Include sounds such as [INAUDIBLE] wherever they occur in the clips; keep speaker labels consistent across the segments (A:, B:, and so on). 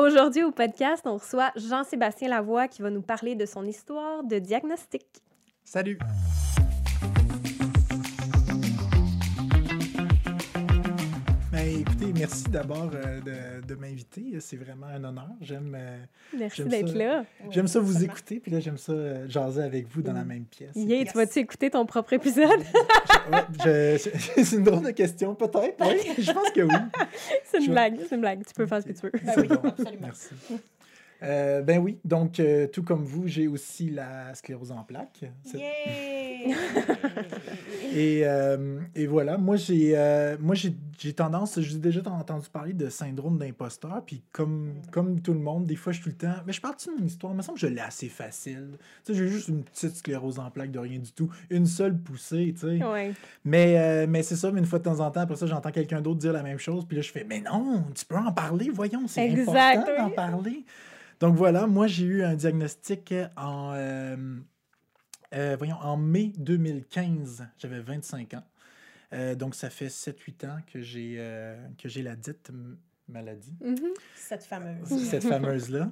A: Aujourd'hui au podcast, on reçoit Jean-Sébastien Lavoie qui va nous parler de son histoire de diagnostic.
B: Salut! Merci d'abord euh, de, de m'inviter. C'est vraiment un honneur. J'aime. euh,
A: Merci d'être là.
B: J'aime ça vous écouter, puis là, j'aime ça euh, jaser avec vous dans la même pièce.
A: Yeah, tu vas-tu écouter ton propre épisode? [LAUGHS]
B: Ouais, [LAUGHS] c'est une drôle de question, peut-être. Oui, je pense que oui. [LAUGHS]
A: c'est une
B: Je-
A: blague, c'est une blague. Tu peux faire ce que tu veux.
C: Ben
B: C'est
C: oui,
B: bon.
C: absolument.
B: Merci. Euh, ben oui, donc euh, tout comme vous, j'ai aussi la sclérose en plaques. Et, euh, et voilà, moi j'ai moi j'ai j'ai tendance, j'ai déjà entendu parler de syndrome d'imposteur, puis comme, comme tout le monde, des fois je suis tout le temps, mais je parle de mon histoire, il me semble que je l'ai assez facile. Tu sais, j'ai juste une petite sclérose en plaques de rien du tout, une seule poussée, tu sais.
A: Ouais.
B: Mais, mais c'est ça, mais une fois de temps en temps, après ça, j'entends quelqu'un d'autre dire la même chose, puis là je fais, mais non, tu peux en parler, voyons, c'est important d'en parler. Donc voilà, moi j'ai eu un diagnostic en, euh, euh, voyons, en mai 2015, j'avais 25 ans. Euh, donc ça fait 7-8 ans que j'ai euh, que j'ai la dite maladie,
A: Mhm.
C: Cette fameuse.
B: cette fameuse-là.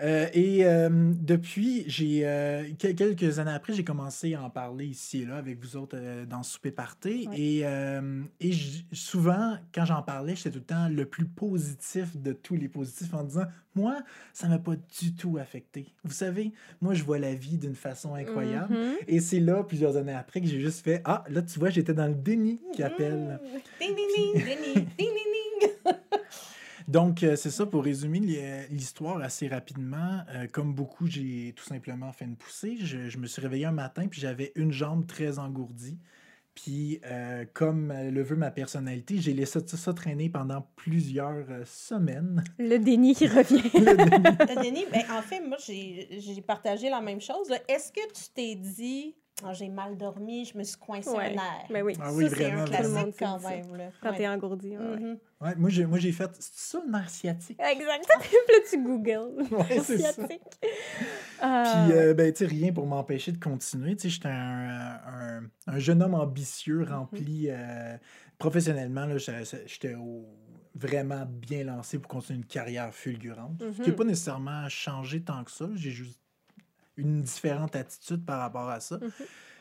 B: Euh, et euh, depuis, j'ai euh, quel- quelques années après, j'ai commencé à en parler ici et là avec vous autres dans Souper Party.
A: Ouais.
B: Et, et souvent, quand j'en parlais, j'étais tout le temps le plus positif de tous les positifs en disant Moi, ça m'a pas du tout affecté. Vous savez, moi, je vois la vie d'une façon incroyable.
A: Mhm.
B: Et c'est là, plusieurs années après, que j'ai juste fait Ah, là, tu vois, j'étais dans le déni qui appelle.
C: Mmh. Ding, ding, ding, ding, ding, ding, ding. [LAUGHS]
B: Donc, euh, c'est ça, pour résumer li- l'histoire assez rapidement. euh, comme beaucoup, j'ai tout simplement fait une poussée. Je, je me suis réveillé un matin, puis j'avais une jambe très engourdie. Puis, euh, comme euh, le veut ma personnalité, j'ai laissé ça, ça traîner pendant plusieurs euh, semaines.
A: Le déni qui revient. [LAUGHS]
B: Le déni.
C: Euh, Denis, ben, en fait, moi, j'ai partagé la même chose. Est-ce que tu t'es dit, Ah, j'ai mal dormi, je me suis coincé
A: Ouais.
C: un nerf?
A: Ben oui.
B: Ah oui,
C: c'est un
B: vraiment.
A: Tout le monde
C: classique quand même. Là.
A: Quand
C: Ouais.
A: t'es engourdi. ouais.
C: Mhm.
B: Ouais, moi, j'ai, moi, j'ai fait ça le nerf sciatique.
A: Exact. [LAUGHS] Puis là, tu googles. [LAUGHS]
B: Ouais, c'est ça.
A: Sciatique.
B: Puis, euh, ben, tu sais, rien pour m'empêcher de continuer. Tu sais, j'étais un, un, un jeune homme ambitieux, rempli euh, professionnellement. là, J'étais au- vraiment bien lancé pour continuer une carrière fulgurante. Ce qui n'a
A: Mhm.
B: pas nécessairement changé tant que ça. J'ai juste une différente attitude par rapport à ça.
A: Mhm.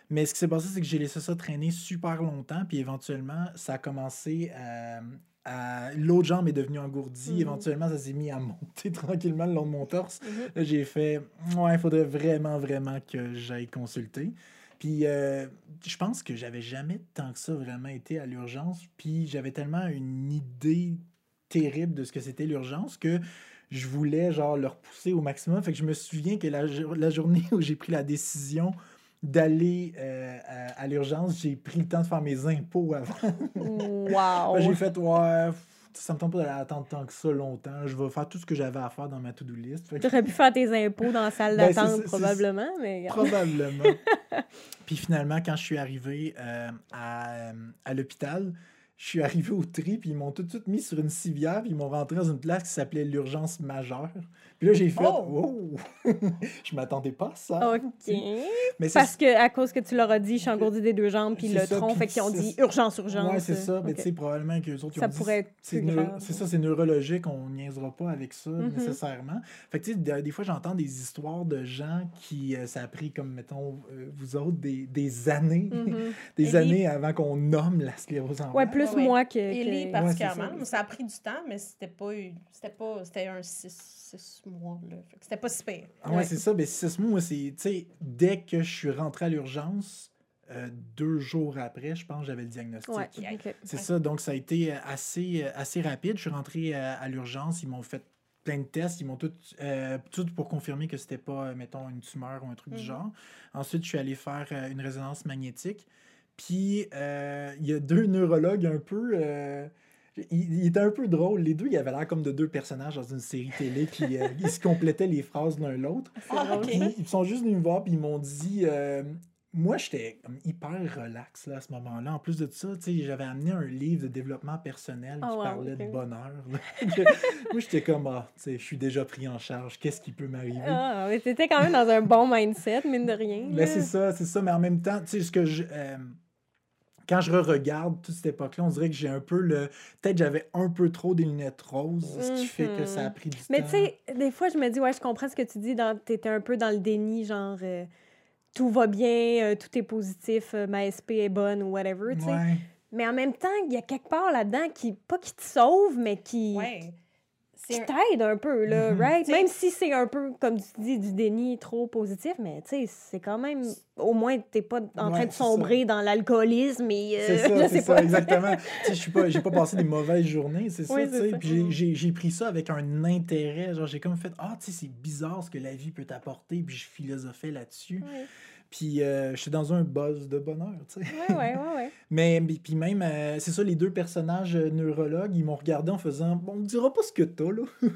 B: Mais ce qui s'est passé, c'est que j'ai laissé ça traîner super longtemps. Puis éventuellement, ça a commencé à. à- L'autre jambe est devenue engourdie.
A: Mhm.
B: Éventuellement, ça s'est mis à monter [LAUGHS] tranquillement le long de mon torse. Là, j'ai fait, ouais, il faudrait vraiment, vraiment que j'aille consulter. Puis, euh, je pense que j'avais jamais tant que ça vraiment été à l'urgence. Puis, j'avais tellement une idée terrible de ce que c'était l'urgence que je voulais, genre, le repousser au maximum. Fait que je me souviens que la, jour- la journée [LAUGHS] où j'ai pris la décision d'aller euh, à, à l'urgence, j'ai pris le temps de faire mes impôts avant. [LAUGHS]
A: Wow.
B: Ben, J'ai fait, ouais, ça me tente pas d'aller attendre tant que ça longtemps. Je vais faire tout ce que j'avais à faire dans ma to-do list. Que-
A: Tu aurais pu faire tes impôts dans la salle
B: Ben,
A: d'attente, probablement, mais...
B: Probablement. [LAUGHS] Puis finalement, quand je suis arrivé euh, à, à l'hôpital, je suis arrivé au tri, puis ils m'ont tout de suite mis sur une civière, puis ils m'ont rentré dans une place qui s'appelait l'urgence majeure. Puis là, j'ai fait,
C: Oh!
B: wow! [LAUGHS] je m'attendais pas à ça.
A: OK.
B: Mais c'est
A: Parce que à cause que tu leur as dit, je suis engourdi des deux jambes, puis le
B: ça,
A: tronc,
B: puis
A: fait qu'ils ont dit urgence, urgence.
B: Ouais, c'est ça. Mais tu sais, probablement que les autres, ils
A: Ça
B: ont dit,
A: pourrait être
B: c'est
A: plus
B: ça, c'est neurologique, on niaisera pas avec ça
A: Mhm.
B: nécessairement. Fait que tu sais, de- des fois, j'entends des histoires de gens qui, euh, ça a pris comme, mettons, euh, vous autres, des, des années,
A: Mhm. [LAUGHS]
B: des années avant qu'on nomme la sclérose en
A: Ouais,
B: plaques.
A: plus
C: Ouais,
A: moi que...
C: Ellie,
A: que-
C: particulièrement.
B: Ouais, ça.
C: ça. a pris du temps, mais c'était pas, eu- c'était pas, c'était un six, six mois, là. Fait que c'était pas si pire.
B: Ah ouais,
A: Ouais.
B: c'est ça. Ben, six mois, moi, c'est, tu sais, dès que je suis rentré à l'urgence, euh, deux jours après, je pense, j'avais le diagnostic.
A: Ouais.
B: C'est
C: Ouais.
B: ça, donc ça a été euh, assez, euh, assez rapide. Je suis rentré à l'urgence, ils m'ont fait plein de tests, ils m'ont tout, euh, tout pour confirmer que c'était pas, mettons, une tumeur ou un truc du
C: Mhm.
B: genre. Ensuite, je suis allé faire une résonance magnétique. Puis, euh, il y a deux neurologues un peu... il, il était un peu drôle. Les deux, ils avaient l'air comme de deux personnages dans une série télé, puis euh, [LAUGHS] ils se complétaient les phrases l'un l'autre.
C: Ah,
B: ils sont juste venus me voir, puis ils m'ont dit. euh, moi, j'étais hyper relax là, à ce moment-là. En plus de ça, tu sais, j'avais amené un livre de développement personnel qui
A: Oh, wow,
B: parlait de bonheur. [LAUGHS] moi, j'étais comme, ah, tu sais, je suis déjà pris en charge. Qu'est-ce qui peut m'arriver?
A: Ah, mais t'étais quand même dans un bon mindset, mine de rien.
B: Ben, c'est ça, c'est ça. Mais en même temps, tu sais, ce que je. euh, quand je re-regarde toute cette époque-là, on dirait que j'ai un peu le. Peut-être j'avais un peu trop des lunettes roses, ce qui fait que ça a pris du
A: Mais
B: temps.
A: tu sais, des fois, je me dis, ouais, je comprends ce que tu dis. Dans... Tu étais un peu dans le déni, genre, euh, tout va bien, euh, tout est positif, euh, ma SP est bonne ou whatever, tu sais.
B: Ouais.
A: Mais en même temps, il y a quelque part là-dedans qui, pas qui te sauve, mais qui,
C: Ouais.
A: Qui t'aide un peu, là,
B: Mhm.
A: right? Même si c'est un peu, comme tu dis, du déni trop positif, mais tu sais, c'est quand même, au moins, t'es pas en
B: Ouais,
A: train de sombrer dans l'alcoolisme et, euh,
B: C'est ça, [LAUGHS] c'est ça,
A: pas.
B: exactement. [LAUGHS] tu sais, je suis pas, j'ai pas passé des mauvaises journées, c'est ça, tu sais. Puis j'ai- pris ça avec un intérêt. Genre, j'ai comme fait, ah, tu sais, c'est bizarre ce que la vie peut t'apporter. Puis je philosophais là-dessus. Puis euh, j'étais dans un buzz de bonheur, tu sais.
A: ouais, ouais, ouais. ouais. [LAUGHS]
B: Mais, puis même, euh, c'est ça, les deux personnages euh, neurologues, ils m'ont regardé en faisant Bon, on ne dira pas ce que t'as, là. [LAUGHS]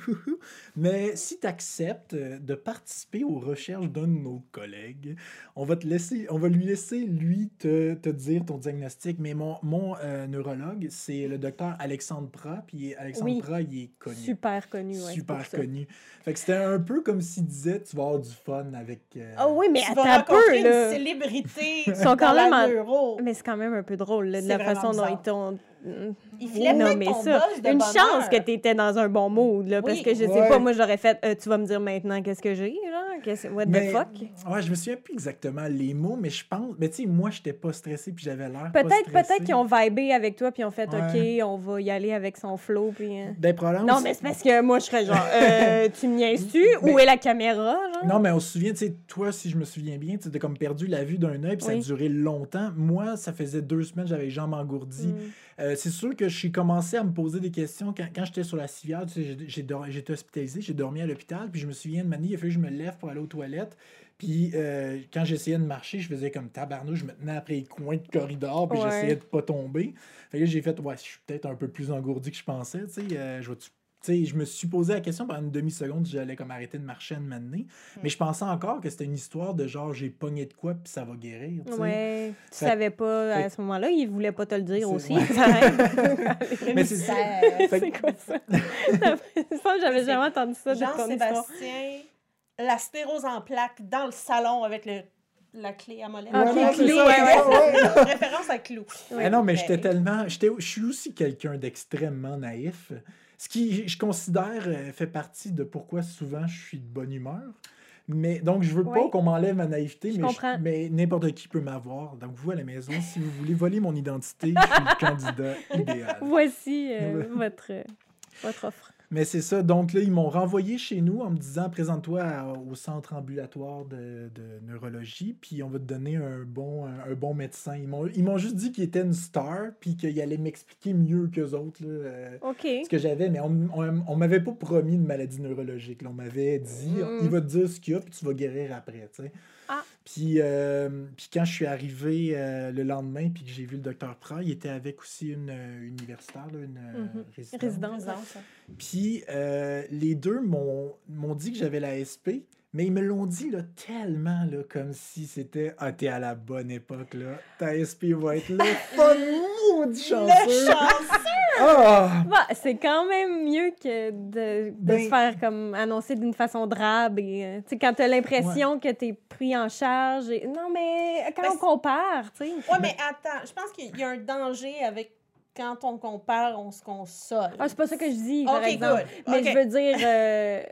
B: Mais si tu acceptes de participer aux recherches d'un de nos collègues, on va te laisser, on va lui laisser, lui, te, te dire ton diagnostic. Mais mon, mon euh, neurologue, c'est le docteur Alexandre Prat. Puis Alexandre
A: Oui.
B: Prat, il est connu.
A: Super connu, c'est
B: Super
A: ça.
B: connu. Fait que c'était un peu comme s'il disait Tu vas avoir du fun avec.
A: Ah oui, mais
C: tu vas
A: peu,
C: une
A: là.
C: célébrité
A: sont quand même en-
C: neuro.
A: Mais c'est quand même un peu drôle, là, de la façon dont ils t'ont.
C: Il filait
A: non, mais
C: ton
A: ça, une
C: bonheur.
A: chance que tu étais dans un bon mood, là, parce que je sais
B: Ouais.
A: pas, moi j'aurais fait, euh, tu vas me dire maintenant qu'est-ce que j'ai, genre, qu'est-ce- what
B: Mais-
A: the fuck?
B: Ouais, je me souviens plus exactement les mots, mais je pense. Mais tu sais, moi, j'étais pas stressé puis j'avais l'air.
A: Peut-être, peut-être qu'ils ont vibé avec toi puis ont fait,
B: Ouais.
A: ok, on va y aller avec son flow, puis. euh.
B: Ben, probablement
A: Non, mais c'est parce que moi je serais genre, euh, [LAUGHS] tu me niaises-tu? Où est la caméra, genre?
B: Non, mais on se souvient, tu sais, toi, si je me souviens bien, tu as comme perdu la vue d'un œil, puis ça a duré longtemps. Moi, ça faisait deux semaines, j'avais les jambes engourdies.
A: Mm.
B: Euh, c'est sûr que j'ai commencé à me poser des questions quand, quand j'étais sur la civière. Tu sais, j'étais hospitalisé, j'ai dormi à l'hôpital, puis je me souviens de Mani, il a fallu que je me lève pour aller aux toilettes. Puis euh, quand j'essayais de marcher, je faisais comme tabarnou, je me tenais après les coins de corridor, puis
A: Ouais.
B: j'essayais de pas tomber. Fait que là, j'ai fait, ouais, je suis peut-être un peu plus engourdi que je pensais, tu sais. euh, je vais-tu- tu sais, je me suis posé la question pendant une demi-seconde si j'allais comme arrêter de marcher une matinée. Mais je pensais encore que c'était une histoire de genre j'ai pogné de quoi puis ça va guérir. tu sais.
A: Ouais, tu
B: Fait-
A: savais pas
B: fait-
A: à ce moment-là, il voulait pas te le dire aussi.
B: ouais. [LAUGHS] [LAUGHS] Mais c'est ça. Que-
A: c'est quoi ça? [LAUGHS] je pense que j'avais jamais entendu ça de.
C: Jean-Sébastien, la stérose en plaque dans le salon avec le, la clé à molette.
A: Ah,
B: Ouais,
A: clou,
B: ça,
A: ouais, ouais.
C: Référence à Clou.
B: Ah non, mais j'étais tellement. j'étais- Je suis aussi quelqu'un d'extrêmement naïf. Ce qui, je considère, euh, fait partie de pourquoi souvent je suis de bonne humeur. Mais donc, je veux pas qu'on m'enlève ma naïveté,
A: Je
B: mais, n'importe qui peut m'avoir. Donc, vous à la maison, si vous voulez voler mon identité, je suis le [LAUGHS] candidat idéal.
A: Voici euh, [LAUGHS] votre, votre offre.
B: Mais c'est ça. Donc là, ils m'ont renvoyé chez nous en me disant présente-toi au centre ambulatoire de, de neurologie, puis on va te donner un bon, un, un bon médecin. Ils m'ont, juste dit qu'il était une star, puis qu'il allait m'expliquer mieux qu'eux autres là, euh, ce que j'avais. Mais on, on, on m'avait pas promis une maladie neurologique. là. On m'avait dit
A: Mm.
B: il va te dire ce qu'il y a, puis tu vas guérir après.
A: Ah.
B: Puis, euh, puis quand je suis arrivé euh, le lendemain, puis que j'ai vu le docteur Prat, il était avec aussi une euh, universitaire, là, une
A: Mhm.
B: résidente.
C: Présence.
B: Puis euh, les deux m'ont m'ont dit que j'avais la SP, mais ils me l'ont dit là, tellement là, comme si c'était Ah, t'es à la bonne époque, là. Ta SP va être là. Pas [LAUGHS] maudit
C: Le
B: chanceux.
C: chanceux!
B: Ah!
A: Bah, c'est quand même mieux que de, de
B: Ben-
A: se faire comme annoncer d'une façon drabe. Et, euh, tu sais, quand tu as l'impression que tu es pris en charge. et- Non, mais quand
C: Ben,
A: on compare, tu sais.
C: Ouais, mais attends, je pense qu'il y a un danger avec quand on compare, on se console.
A: Ah, c'est pas ça que je dis, par exemple.
C: good.
A: Mais je veux dire, euh,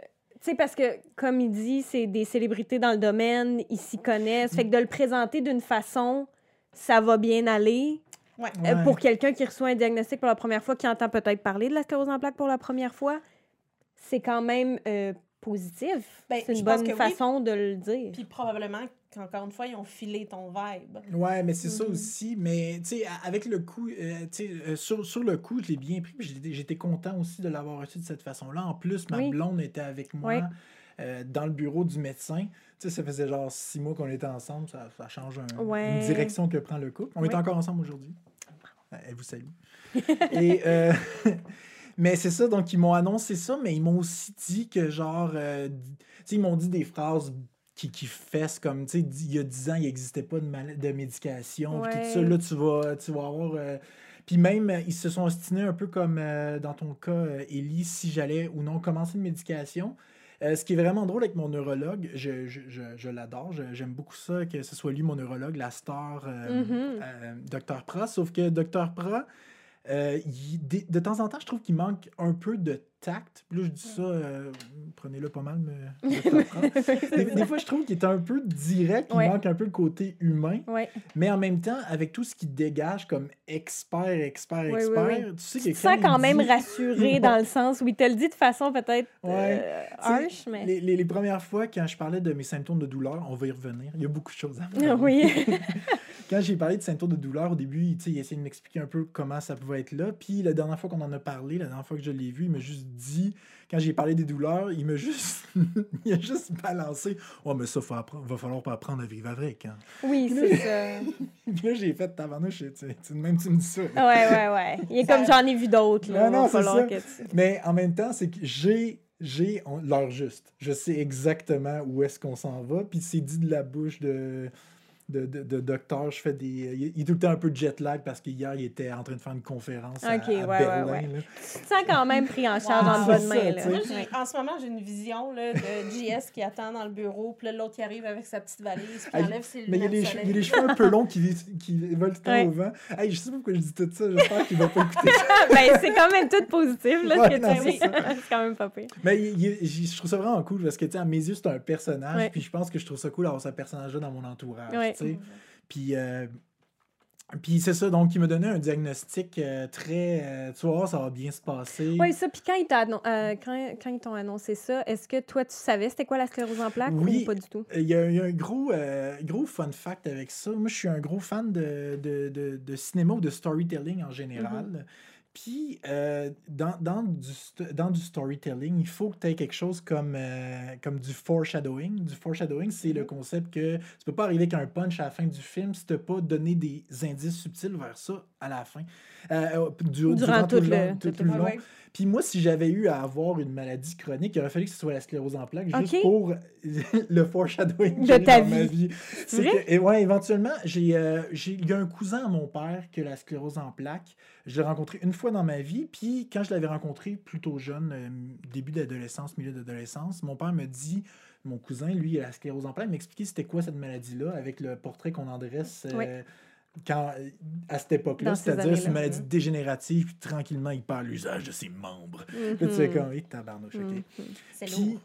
A: tu sais, parce que, comme il dit, c'est des célébrités dans le domaine, ils s'y connaissent. Fait que de le présenter d'une façon, ça va bien aller.
C: Ouais.
A: Euh,
B: Ouais.
A: pour quelqu'un qui reçoit un diagnostic pour la première fois, qui entend peut-être parler de la sclérose en plaques pour la première fois, c'est quand même euh, positif.
C: Ben,
A: c'est une bonne
C: oui.
A: façon de le dire.
C: Puis probablement qu'encore une fois, ils ont filé ton vibe.
B: Ouais, mais c'est ça
A: Mhm.
B: aussi. Mais tu sais, avec le coup, euh, tu sais, euh, sur, sur le coup, je l'ai bien pris. puis J'étais content aussi de l'avoir reçu de cette façon-là. En plus, ma
A: Oui.
B: blonde était avec moi.
A: Oui.
B: euh, dans le bureau du médecin. Tu sais, ça faisait genre six mois qu'on était ensemble. Ça, ça change un-
A: Ouais.
B: une direction que prend le couple. On est encore ensemble aujourd'hui. Elle vous salue. [LAUGHS] Et, euh, [LAUGHS] mais c'est ça, donc ils m'ont annoncé ça, mais ils m'ont aussi dit que genre, euh, tu sais, ils m'ont dit des phrases qui, qui fessent comme, tu sais, il y a 10 ans, il n'existait pas de, mal- de médication, tout ça, là, tu vas, tu vas avoir... euh, puis même, euh, ils se sont ostinés un peu comme euh, dans ton cas, Ellie, si j'allais ou non commencer une médication. Euh, ce qui est vraiment drôle avec mon neurologue, je, je, je, je l'adore, j'aime beaucoup ça, que ce soit lui mon neurologue, la star, euh,
A: Mhm.
B: euh, Dr. Pra, sauf que Dr. Pra, il- de, de temps en temps, je trouve qu'il manque un peu de tact. Puis là, je dis ça, euh, prenez-le pas mal, mais [LAUGHS] des, des fois, je trouve qu'il est un peu direct, il manque un peu le côté humain,
A: Ouais.
B: mais en même temps, avec tout ce qu'il dégage comme expert, expert,
A: Oui,
B: expert,
A: oui.
B: tu sais
A: Tu
B: que quand
A: sens quand même
B: dit-
A: rassuré [LAUGHS] dans le sens où il te le dit de façon peut-être
B: Ouais.
A: euh,
B: Tu sais,
A: harsh, mais.
B: Les, les- les premières fois, quand je parlais de mes symptômes de douleur, on va y revenir. Il y a beaucoup de choses à
A: Ah
B: parler.
A: oui. [LAUGHS]
B: Quand j'ai parlé de symptômes de douleur, au début, sais, il essayait de m'expliquer un peu comment ça pouvait être là. Puis la dernière fois qu'on en a parlé, la dernière fois que je l'ai vu, il m'a juste dit, quand j'ai parlé des douleurs, il m'a juste, [LAUGHS] il a juste balancé. Oh, mais ça, apprendre- va falloir pas apprendre à vivre avec. Hein.
A: Oui, c'est ça. [LAUGHS]
B: Puis là, j'ai fait tabarnouche, tu sais, tu- même tu me dis ça.
A: Ouais, ouais, ouais. Il est comme j'en ai vu d'autres. Là.
B: Non, c'est ça.
A: tu-
B: Mais en même temps, c'est que j'ai j'ai l'heure juste. Je sais exactement où est-ce qu'on s'en va. Puis c'est dit de la bouche de, de, de, de docteur. Je fais des. Il, il est tout le temps un peu jet lag parce qu'hier, il était en train de faire une conférence à,
A: ouais, ouais,
B: Berlin.
A: ouais.
B: là.
A: Tu te sens quand même pris en charge
C: Wow.
A: en bonne main.
B: ça,
A: Là.
C: Moi, en ce moment, j'ai une vision là, de JS qui attend dans le bureau, puis là, l'autre qui arrive avec sa petite valise, puis enlève ses
B: Mais il y, a
C: lunettes
B: les,
C: de
B: che- il y a
C: soleil.
B: les cheveux un peu longs qui, qui volent tout le temps
A: Ouais.
B: au vent. Hey, je sais pas pourquoi je dis tout ça. J'espère qu'il va pas écouter ça. [LAUGHS]
A: ben, c'est quand même tout positif, là,
B: Ouais,
A: ce que
B: non,
A: tu
B: ça. [LAUGHS]
A: c'est quand même pas pire.
B: Mais il- il- j- je trouve ça vraiment cool parce que, tu sais, à mes yeux, c'est un personnage.
A: Ouais.
B: Puis je pense que je trouve ça cool d'avoir ce personnage-là dans mon entourage. Sais. Puis, euh, puis c'est ça, donc il m'a donné un diagnostic euh, très. euh, tu voir, ça va bien se passer.
A: Oui, ça. Puis quand ils annon- euh, quand, t'ont annoncé ça, est-ce que toi, tu savais c'était quoi la sclérose en plaques
B: Oui.
A: ou pas du tout?
B: Il y, y a un gros, gros fun fact avec ça. Moi, je suis un gros fan de, de, de, de cinéma ou de storytelling en général.
A: Mm-hmm.
B: Puis, euh, dans, dans, du, dans du storytelling, il faut que tu aies quelque chose comme, euh, comme du foreshadowing. Du foreshadowing, c'est le concept que tu peux pas arriver avec un punch à la fin du film si tu pas donné des indices subtils vers ça à la fin. Euh, euh, du-
A: Durant tout
B: le
A: le-
B: long.
A: tout
B: tout
A: le
B: long.
C: Ouais.
B: Puis moi, si j'avais eu à avoir une maladie chronique, il aurait fallu que ce soit la sclérose en plaques, juste pour [LAUGHS] le foreshadowing
A: De ta
B: dans ma
A: vie.
B: vie.
A: Vrai?
B: que- et ouais, éventuellement, j'ai, euh, il y a un cousin à mon père qui a la sclérose en plaques. Je l'ai rencontré une fois dans ma vie, puis quand je l'avais rencontré plutôt jeune, euh, début d'adolescence, milieu d'adolescence, mon père me dit, mon cousin, lui, il a la sclérose en plaques, il m'expliquait c'était quoi cette maladie-là, avec le portrait qu'on en dresse euh,
A: Oui.
B: Quand, à cette époque-là, c'est-à-dire c'est une maladie dégénérative, puis tranquillement, il perd l'usage de ses membres. Là, tu
A: Mhm.
B: fais comme, hey, tabarnouche, ok.
A: Mhm.
C: C'est
B: Puis,
C: lourd.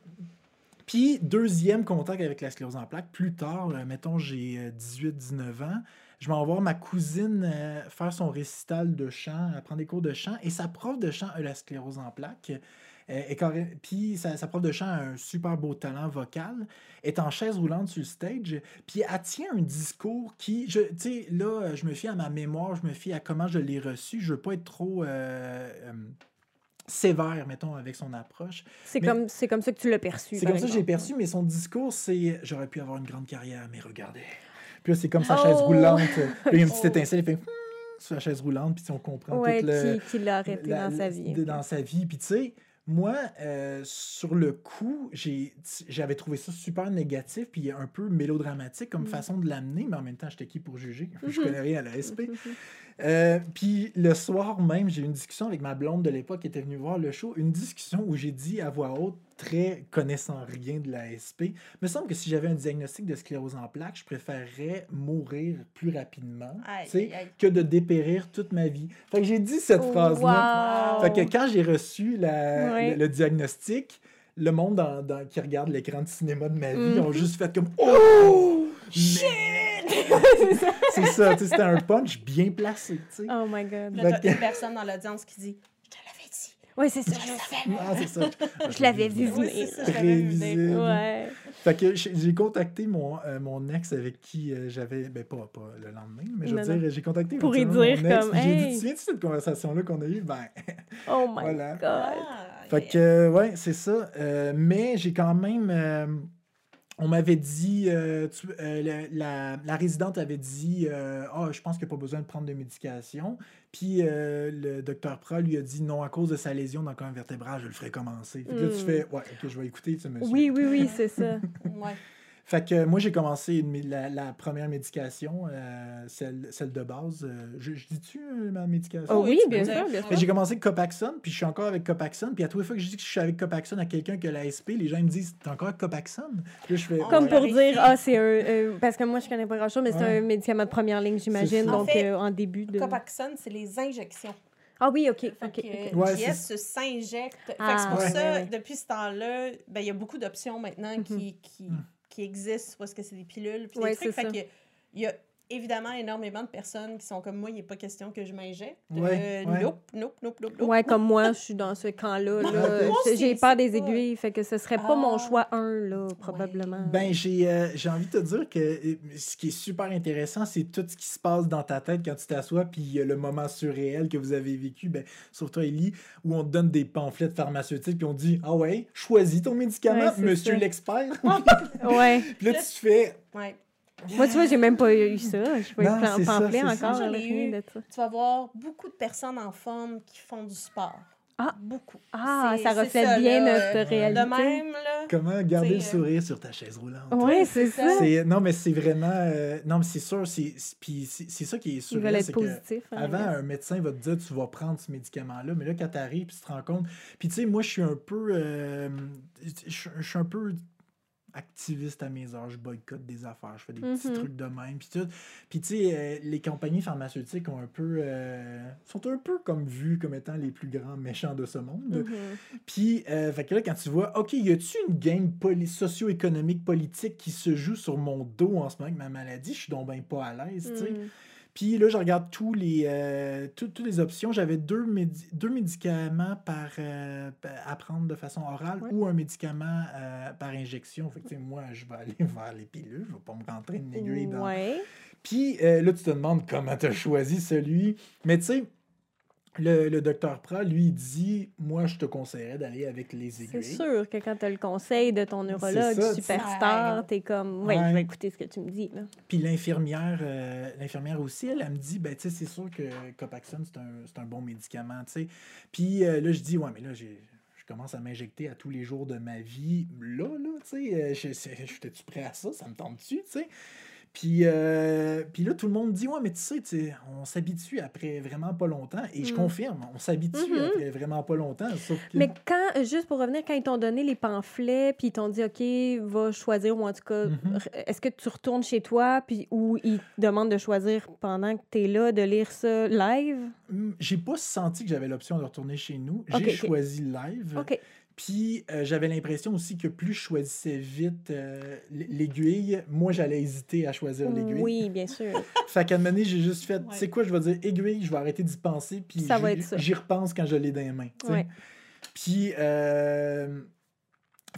B: puis, deuxième contact avec la sclérose en plaques, plus tard, euh, mettons, j'ai 18-19 ans, je vais voir ma cousine euh, faire son récital de chant, elle prend des cours de chant, et sa prof de chant a la sclérose en plaques. Euh, carré- puis sa, sa prof de chant a un super beau talent vocal, est en chaise roulante sur le stage, puis elle tient un discours qui, tu sais, là, je me fie à ma mémoire, je me fie à comment je l'ai reçu, je veux pas être trop euh, euh, sévère, mettons, avec son approche.
A: C'est comme, comme ça que tu l'as perçu.
B: C'est comme ça que j'ai perçu, mais son discours, c'est j'aurais pu avoir une grande carrière, mais regardez. Puis là, c'est comme sa chaise
A: Oh!
B: roulante. Puis il y a une petite
C: Oh!
B: étincelle, il fait Hmm sur la chaise roulante, puis on comprend
A: Ouais,
B: tout le.
A: qui, qui l'a arrêté
B: la-
A: dans sa vie.
B: Dans sa vie. Puis tu sais, moi, euh, sur le coup, j'avais trouvé ça super négatif, puis un peu mélodramatique comme
A: Mm.
B: façon de l'amener, mais en même temps, j'étais qui pour juger? [LAUGHS] Je connais rien à la SP. [LAUGHS] Euh, puis le soir même, j'ai eu une discussion avec ma blonde de l'époque qui était venue voir le show. Une discussion où j'ai dit à voix haute, très connaissant rien de la SP, il me semble que si j'avais un diagnostic de sclérose en plaques, je préférerais mourir plus rapidement
C: Aïe,
B: tu sais,
C: aïe,
B: que de dépérir toute ma vie. Fait que j'ai dit cette phrase-là.
A: Wow.
B: Fait que quand j'ai reçu la- le, le diagnostic, le monde dans- dans- qui regarde l'écran de cinéma de ma vie
A: Mhm.
B: ont juste fait comme Oh! Shit! [LAUGHS] C'est ça, tu sais, c'était un punch bien placé. tu sais.
A: Oh my god.
C: Là, t'as
B: que-
C: une personne dans l'audience qui dit
A: Ouais, c'est ça. je.
B: Ah, [LAUGHS] ça.
A: Je l'avais vu
C: Oui,
A: venir.
B: Prévisible.
A: Ouais.
B: Fait que j'ai contacté mon, euh, mon ex avec qui euh, j'avais. Ben, pas, pas le lendemain, mais je veux
A: Non,
B: dire, j'ai contacté
A: Pour y dire
B: mon ex,
A: comme,
B: puis J'ai dit,
A: hey.
B: tu souviens de cette conversation-là qu'on a eue? Ben, [LAUGHS]
A: Oh my
B: Voilà.
A: god.
C: Ah,
B: Fait que, euh, ouais, c'est ça. Euh, mais j'ai quand même. On m'avait dit. euh, tu- euh, la, la- la résidente avait dit euh, Ah, je pense qu'il n'y a pas besoin de prendre de médication. Puis euh, le docteur Pra lui a dit Non, à cause de sa lésion dans le colonne vertébrale, je le ferai commencer. Là, tu
A: Mm.
B: fais Ouais, ok, je vais écouter, tu me.
A: Oui, oui, oui, c'est ça. [LAUGHS]
C: Ouais.
B: Fait que moi, j'ai commencé une la, la première médication, euh, celle, celle de base. euh, je, je dis-tu euh, ma médication?
A: Oh oui, bien sûr, bien
B: j'ai commencé avec Copaxone, puis je suis encore avec Copaxone. Puis à toutes les fois que je dis que je suis avec Copaxone à quelqu'un qui a la SP, les gens ils me disent T'es encore avec Copaxone Puis là, je fais
A: Comme
B: Ouais.
A: pour dire, ah, c'est un. euh, parce que moi, je connais pas grand-chose, mais c'est
B: Ouais.
A: un médicament de première ligne, j'imagine. Donc,
C: En fait,
A: euh, en début de.
C: Copaxone, c'est les injections.
A: Ah oui, OK.
C: Fait
A: OK.
C: que
A: ok.
B: Ouais,
C: JS s'injecte. Fait que
A: Ah,
C: c'est pour
B: ouais.
C: ça,
A: ouais, ouais.
C: depuis ce temps-là, ben, il y a beaucoup d'options maintenant qui, qui,
B: Mm.
C: Qui existent, parce que c'est des pilules, puis
A: Ouais,
C: des trucs. Fait que il y a évidemment énormément de personnes qui sont comme moi, il n'est pas question que je m'injecte.
B: Ouais,
C: Euh,
B: ouais.
C: Nope, nope, nope, nope, nope.
A: Ouais, comme moi, je suis dans ce camp-là. là. J'ai peur des
C: pas-
A: aiguilles, fait que ce serait pas mon
C: Ah.
A: choix 1, là, probablement.
B: Ben, j'ai euh, j'ai envie de te dire que euh, ce qui est super intéressant, c'est tout ce qui se passe dans ta tête quand tu t'assois, puis euh, le moment surréel que vous avez vécu, ben, sauf toi, Ellie, où on te donne des pamphlets pharmaceutiques, puis on dit Ah ouais, choisis ton médicament, monsieur l'expert. [LAUGHS]
A: ouais.
B: puis là, tu te fais
C: Ouais.
A: Moi, tu vois, j'ai même pas eu ça. Je peux
B: ça,
A: pamphlet
B: ça.
A: encore.
C: Eu.
A: de ça.
C: Tu vas voir beaucoup de personnes en forme qui font du sport.
A: Ah.
C: Beaucoup.
A: Ah, ça reflète
C: ça,
A: bien
C: là,
A: notre
C: euh,
A: réalité.
C: De même, là.
B: comment garder le
C: euh,
B: sourire sur ta chaise roulante?
A: Ouais, c'est ça.
B: non, mais c'est vraiment. euh, non, mais c'est sûr. c'est Puis ça qui est sûr.
A: Ils veulent être positifs. hein,
B: Avant, un médecin va te dire tu vas prendre ce médicament-là, mais là, quand tu arrives, tu te rends compte. Puis tu sais, moi, je suis un peu. euh, je suis un peu activiste à mes heures. Je boycotte des affaires. Je fais des petits
A: Mhm.
B: trucs de même. Puis tout. Puis tu sais, euh, les compagnies pharmaceutiques ont un peu. euh, sont un peu comme vues comme étant les plus grands méchants de ce monde.
A: Mhm.
B: Puis, euh, fait que là, quand tu vois, OK, y a-tu une game poli- socio-économique, politique qui se joue sur mon dos en ce moment avec ma maladie? Je suis donc pas à l'aise, tu sais.
A: Mhm.
B: Puis là, je regarde tous les, euh, tout- toutes les options. J'avais deux, médi- deux médicaments par, euh, à prendre de façon orale
A: Ouais.
B: ou un médicament euh, par injection. Fait que, moi, je vais aller [LAUGHS] vers les pilules. Je vais pas me rentrer une aiguille dans...
A: Ouais.
B: Puis là, tu te demandes comment tu as choisi celui. Mais tu sais, le, le docteur Pra, lui, il dit Moi, je te conseillerais d'aller avec les
A: C'est
B: aiguilles.
A: sûr que quand tu as le conseil de ton neurologue
B: ça, tu-
A: superstar,
C: Ouais.
A: t'es comme, ouais,
B: Ouais.
A: je vais écouter ce que tu me dis. Là.
B: Puis l'infirmière, euh, l'infirmière aussi, elle, elle me dit, ben, tu sais, c'est sûr que Copaxone, c'est un, c'est un bon médicament, tu sais. Puis euh, là, je dis, ouais, mais là, j'ai, je commence à m'injecter à tous les jours de ma vie. Là, là, tu sais, euh, je- c'est- j'étais-tu prêt à ça? Ça me tente-tu, tu sais? Puis, euh, puis là, tout le monde dit, ouais, mais tu sais, tu sais, on s'habitue après vraiment pas longtemps. Et je
A: Mm.
B: confirme, on s'habitue
A: Mhm.
B: après vraiment pas longtemps. Sauf que...
A: Mais quand, euh, juste pour revenir, quand ils t'ont donné les pamphlets, puis ils t'ont dit, OK, va choisir, ou en tout cas,
B: Mhm.
A: r- est-ce que tu retournes chez toi, puis ou ils te demandent de choisir pendant que tu es là, de lire ça live?
B: Hum, J'ai pas senti que j'avais l'option de retourner chez nous. J'ai choisi live.
A: OK.
B: Puis euh, j'avais l'impression aussi que plus je choisissais vite euh, l'aiguille, moi j'allais hésiter à choisir l'aiguille.
A: Oui, bien sûr. [LAUGHS]
B: Fait qu'à un moment donné, j'ai juste fait,
C: Ouais.
B: tu sais quoi, je vais dire aiguille, je vais arrêter d'y penser, puis
A: Ça va
B: je-
A: être ça.
B: j'y repense quand je l'ai dans les mains.
A: Ouais.
B: Puis, euh,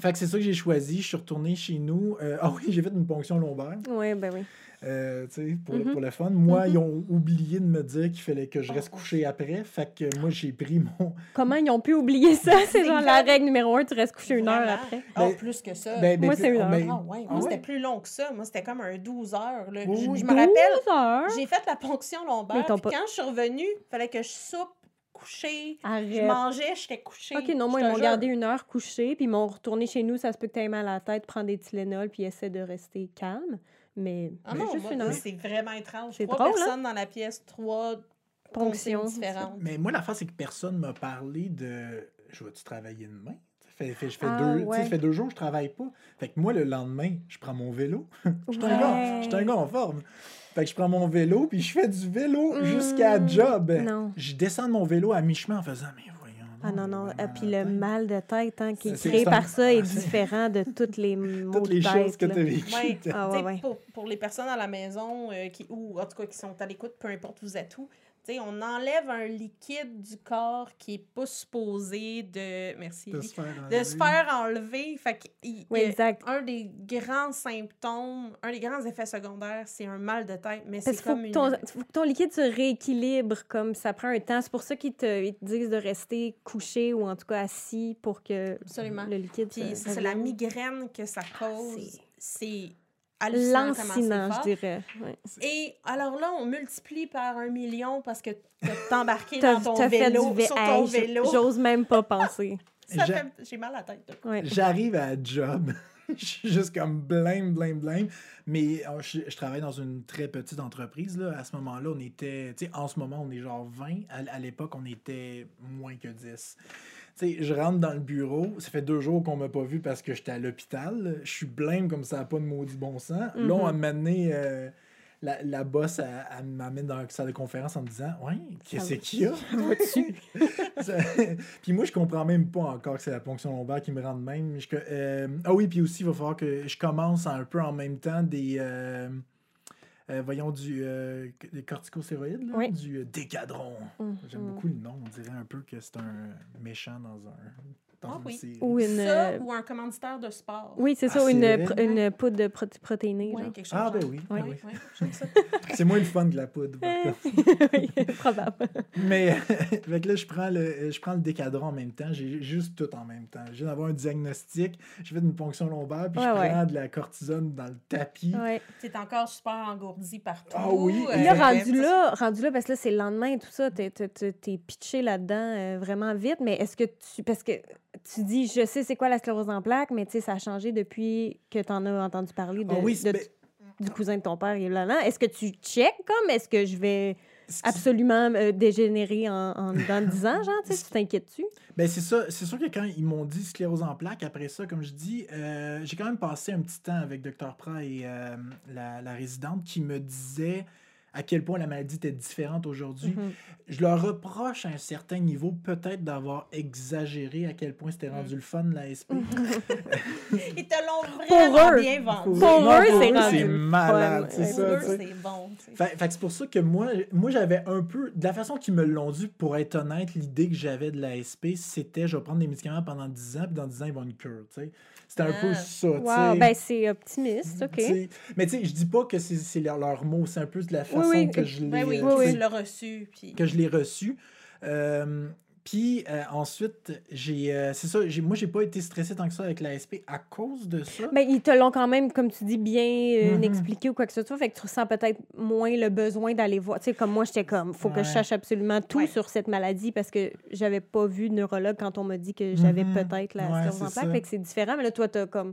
B: fait que c'est ça que j'ai choisi. Je suis retourné chez nous. Euh, [LAUGHS] ah oui, j'ai fait une ponction lombaire,
A: Oui, ben oui.
B: Euh, pour,
A: Mhm.
B: pour le fun. Moi,
A: Mhm.
B: ils ont oublié de me dire qu'il fallait que je reste
C: Oh.
B: couché après. Fait que moi, j'ai pris mon, [LAUGHS]
A: Comment ils ont pu oublier ça? [LAUGHS] C'est genre la règle numéro un, tu restes couché une heure
C: Vraiment.
A: après.
C: Ah,
B: Ben,
C: plus que ça.
B: Ben, ben,
A: Moi, c'est une heure.
B: ben,
C: ah ouais,
B: ah
C: moi,
B: ouais?
C: c'était plus long que ça. Moi, c'était comme un 12 heures. là.
B: Oui,
C: je, me rappelle,
A: 12 heures?
C: j'ai fait la ponction lombaire.
A: t'ont
C: puis
A: pas-
C: quand je suis revenue, il fallait que je soupe couchée. Je mangeais, j'étais couchée.
A: OK, non, moi, ils m'ont gardé une heure couchée, puis ils m'ont retourné chez nous. Ça se peut que tu aies mal à la tête, prends des Tylenol, puis essaie de rester calme. Mais,
C: Ah
A: mais
C: non,
A: juste
C: moi,
A: une heure.
C: c'est vraiment étrange. Trois
A: drôle, hein?
C: personnes dans la pièce, trois
A: Ponction.
C: consignes différentes.
B: Mais moi, l'affaire, c'est que personne m'a parlé de je vais-tu travailler demain? Ça fait, fait- je fais
A: Ah,
B: deux,
A: ouais.
B: ça fait deux jours que je travaille pas. Fait que moi, le lendemain, je prends mon vélo. [LAUGHS] Je suis un,
A: Ouais.
B: gars- un en forme. Fait que je prends mon vélo, puis je fais du vélo jusqu'à la job.
A: non.
B: Je descends de mon vélo à mi-chemin en faisant, mais.
A: Ah non, non.
B: vraiment
A: Ah, puis le mal de tête hein, qui est créé par ça est
B: Ah,
A: différent de toutes les [LAUGHS] maux
B: Toutes
A: de
B: les
A: tête.
B: choses que
A: là.
B: tu as vécues.
C: Ouais.
A: Ah,
C: Tu
A: ouais,
C: sais,
A: ouais.
C: Pour, pour les personnes à la maison, euh, qui, ou en tout cas qui sont à l'écoute, peu importe vous êtes où, on enlève un liquide du corps qui n'est pas supposé de. Merci.
B: De se faire
C: de
B: enlever.
C: se faire enlever. Fait
A: Oui, exact.
C: un des grands symptômes, un des grands effets secondaires, c'est un mal de tête. Mais c'est comme
A: que
C: une.
A: ton, faut que ton liquide se rééquilibre comme ça prend un temps. C'est pour ça qu'ils te, ils te disent de rester couché ou en tout cas assis pour que
C: Absolument.
A: le liquide
C: Puis
A: se
C: c'est c'est la migraine que ça cause. hallucinant comment c'est
A: Lancinant, je dirais. Ouais.
C: Et alors là, on multiplie par un million parce que t'as embarqué dans ton
A: t'as fait
C: vélo,
A: du
C: sur ton vélo.
A: J'ose même pas penser. [LAUGHS]
C: Fait- J'ai mal à la tête.
B: J'arrive à la job. [LAUGHS] je suis juste comme blême, blême, blême. Mais euh, je, je travaille dans une très petite entreprise. Là. À ce moment-là, on était. Tu sais, en ce moment, on est genre 20. À, à l'époque, on était moins que 10. Tu sais, je rentre dans le bureau. Ça fait deux jours qu'on m'a pas vu parce que j'étais à l'hôpital. Je suis blême comme ça n'a pas de maudit bon sens. Là, on
A: Mhm.
B: m'a amené. euh, la, la boss, elle, elle m'amène dans la salle de conférence en me disant Ouais, qu'est-ce qu'il y a? [LAUGHS] puis moi, je comprends même pas encore que c'est la ponction lombaire qui me rend de même. Je- euh, ah oui, puis aussi, il va falloir que je commence un peu en même temps des. euh, euh, voyons, du, euh, là,
A: Oui.
B: du euh, décadron. J'aime
A: Mhm.
B: beaucoup le nom. On dirait un peu que c'est un méchant dans, un, dans
C: Ah oui.
B: série.
A: Ou une.
C: Ça,
A: euh,
C: ou un commanditaire de sport.
A: Oui, c'est
B: Ah,
A: ça, une, une poudre de proté- protéinée.
C: Ouais, quelque chose
B: Ah, ben oui.
A: Oui.
B: ah oui. C'est moins le fun que la poudre. [LAUGHS]
A: oui, [LAUGHS] probable.
B: Mais [LAUGHS] fait que là, je prends, le, je prends le décadron en même temps. J'ai juste tout en même temps. Je viens d'avoir un diagnostic. J'ai fait une ponction lombaire, puis je
A: ouais.
B: prends de la cortisone dans le tapis.
A: Ouais.
C: T'es encore super engourdi partout.
B: Ah oui,
C: euh,
A: là, rendu là, rendu là, parce que là, c'est le lendemain et tout ça, t'es, t'es- t'es- t'es pitché là-dedans euh, vraiment vite, mais est-ce que tu. Parce que tu dis, je sais c'est quoi la sclérose en plaques, mais tu sais, ça a changé depuis que t'en as entendu parler de,
B: Ah oui,
A: de- du cousin de ton père et. Est-ce que tu check comme, est-ce que je vais absolument euh, dégénérer en, en, dans 10 ans, genre, tu sais, tu t'inquiètes-tu?
B: Ben c'est ça. C'est sûr que quand ils m'ont dit sclérose en plaques, après ça, comme je dis, euh, j'ai quand même passé un petit temps avec Dr. Pra et euh, la, la résidente qui me disait à quel point la maladie était différente aujourd'hui.
A: Mhm.
B: Je leur reproche à un certain niveau peut-être d'avoir exagéré à quel point c'était rendu le fun, la SP. [LAUGHS]
C: Ils te l'ont
A: Pour
C: vraiment
A: eux.
C: bien vendu.
A: Pour
B: Non,
A: eux, c'est
B: eux,
A: rendu
B: c'est
A: le
B: malade,
A: fun.
B: c'est
A: Ouais,
C: Pour
B: ça.
C: eux,
B: tu sais.
C: c'est bon.
B: Fait, fait c'est pour ça que moi, moi j'avais un peu, de la façon qu'ils me l'ont dit, pour être honnête, l'idée que j'avais de la SP, c'était je vais prendre des médicaments pendant 10 ans, puis dans 10 ans, ils vont une cure. tu sais. C'était un peu
C: Ah.
B: ça. tu
A: Wow,
B: sais.
A: ben c'est optimiste, OK.
B: Tu sais, Mais tu sais, je dis pas que c'est c'est leur, leur mot, c'est un peu de la façon
A: oui,
B: que je l'ai
C: Ben oui,
A: oui,
C: l'as reçu. Puis...
B: que je l'ai reçu. Euh, puis euh, ensuite, j'ai euh, c'est ça, j'ai- moi j'ai pas été stressé tant que ça avec la SP à cause de ça.
A: Ben, ils te l'ont quand même, comme tu dis, bien euh,
B: Mhm.
A: expliqué ou quoi que ce soit. Fait que tu ressens peut-être moins le besoin d'aller voir. Tu sais, comme moi, j'étais comme, faut que je sache absolument tout
C: Ouais.
A: sur cette maladie parce que j'avais pas vu de neurologue quand on m'a dit que j'avais
B: Mhm.
A: peut-être la
B: Ouais,
A: sclérose en
B: c'est
A: plaques. Fait que c'est différent. Mais là, toi, t'as comme,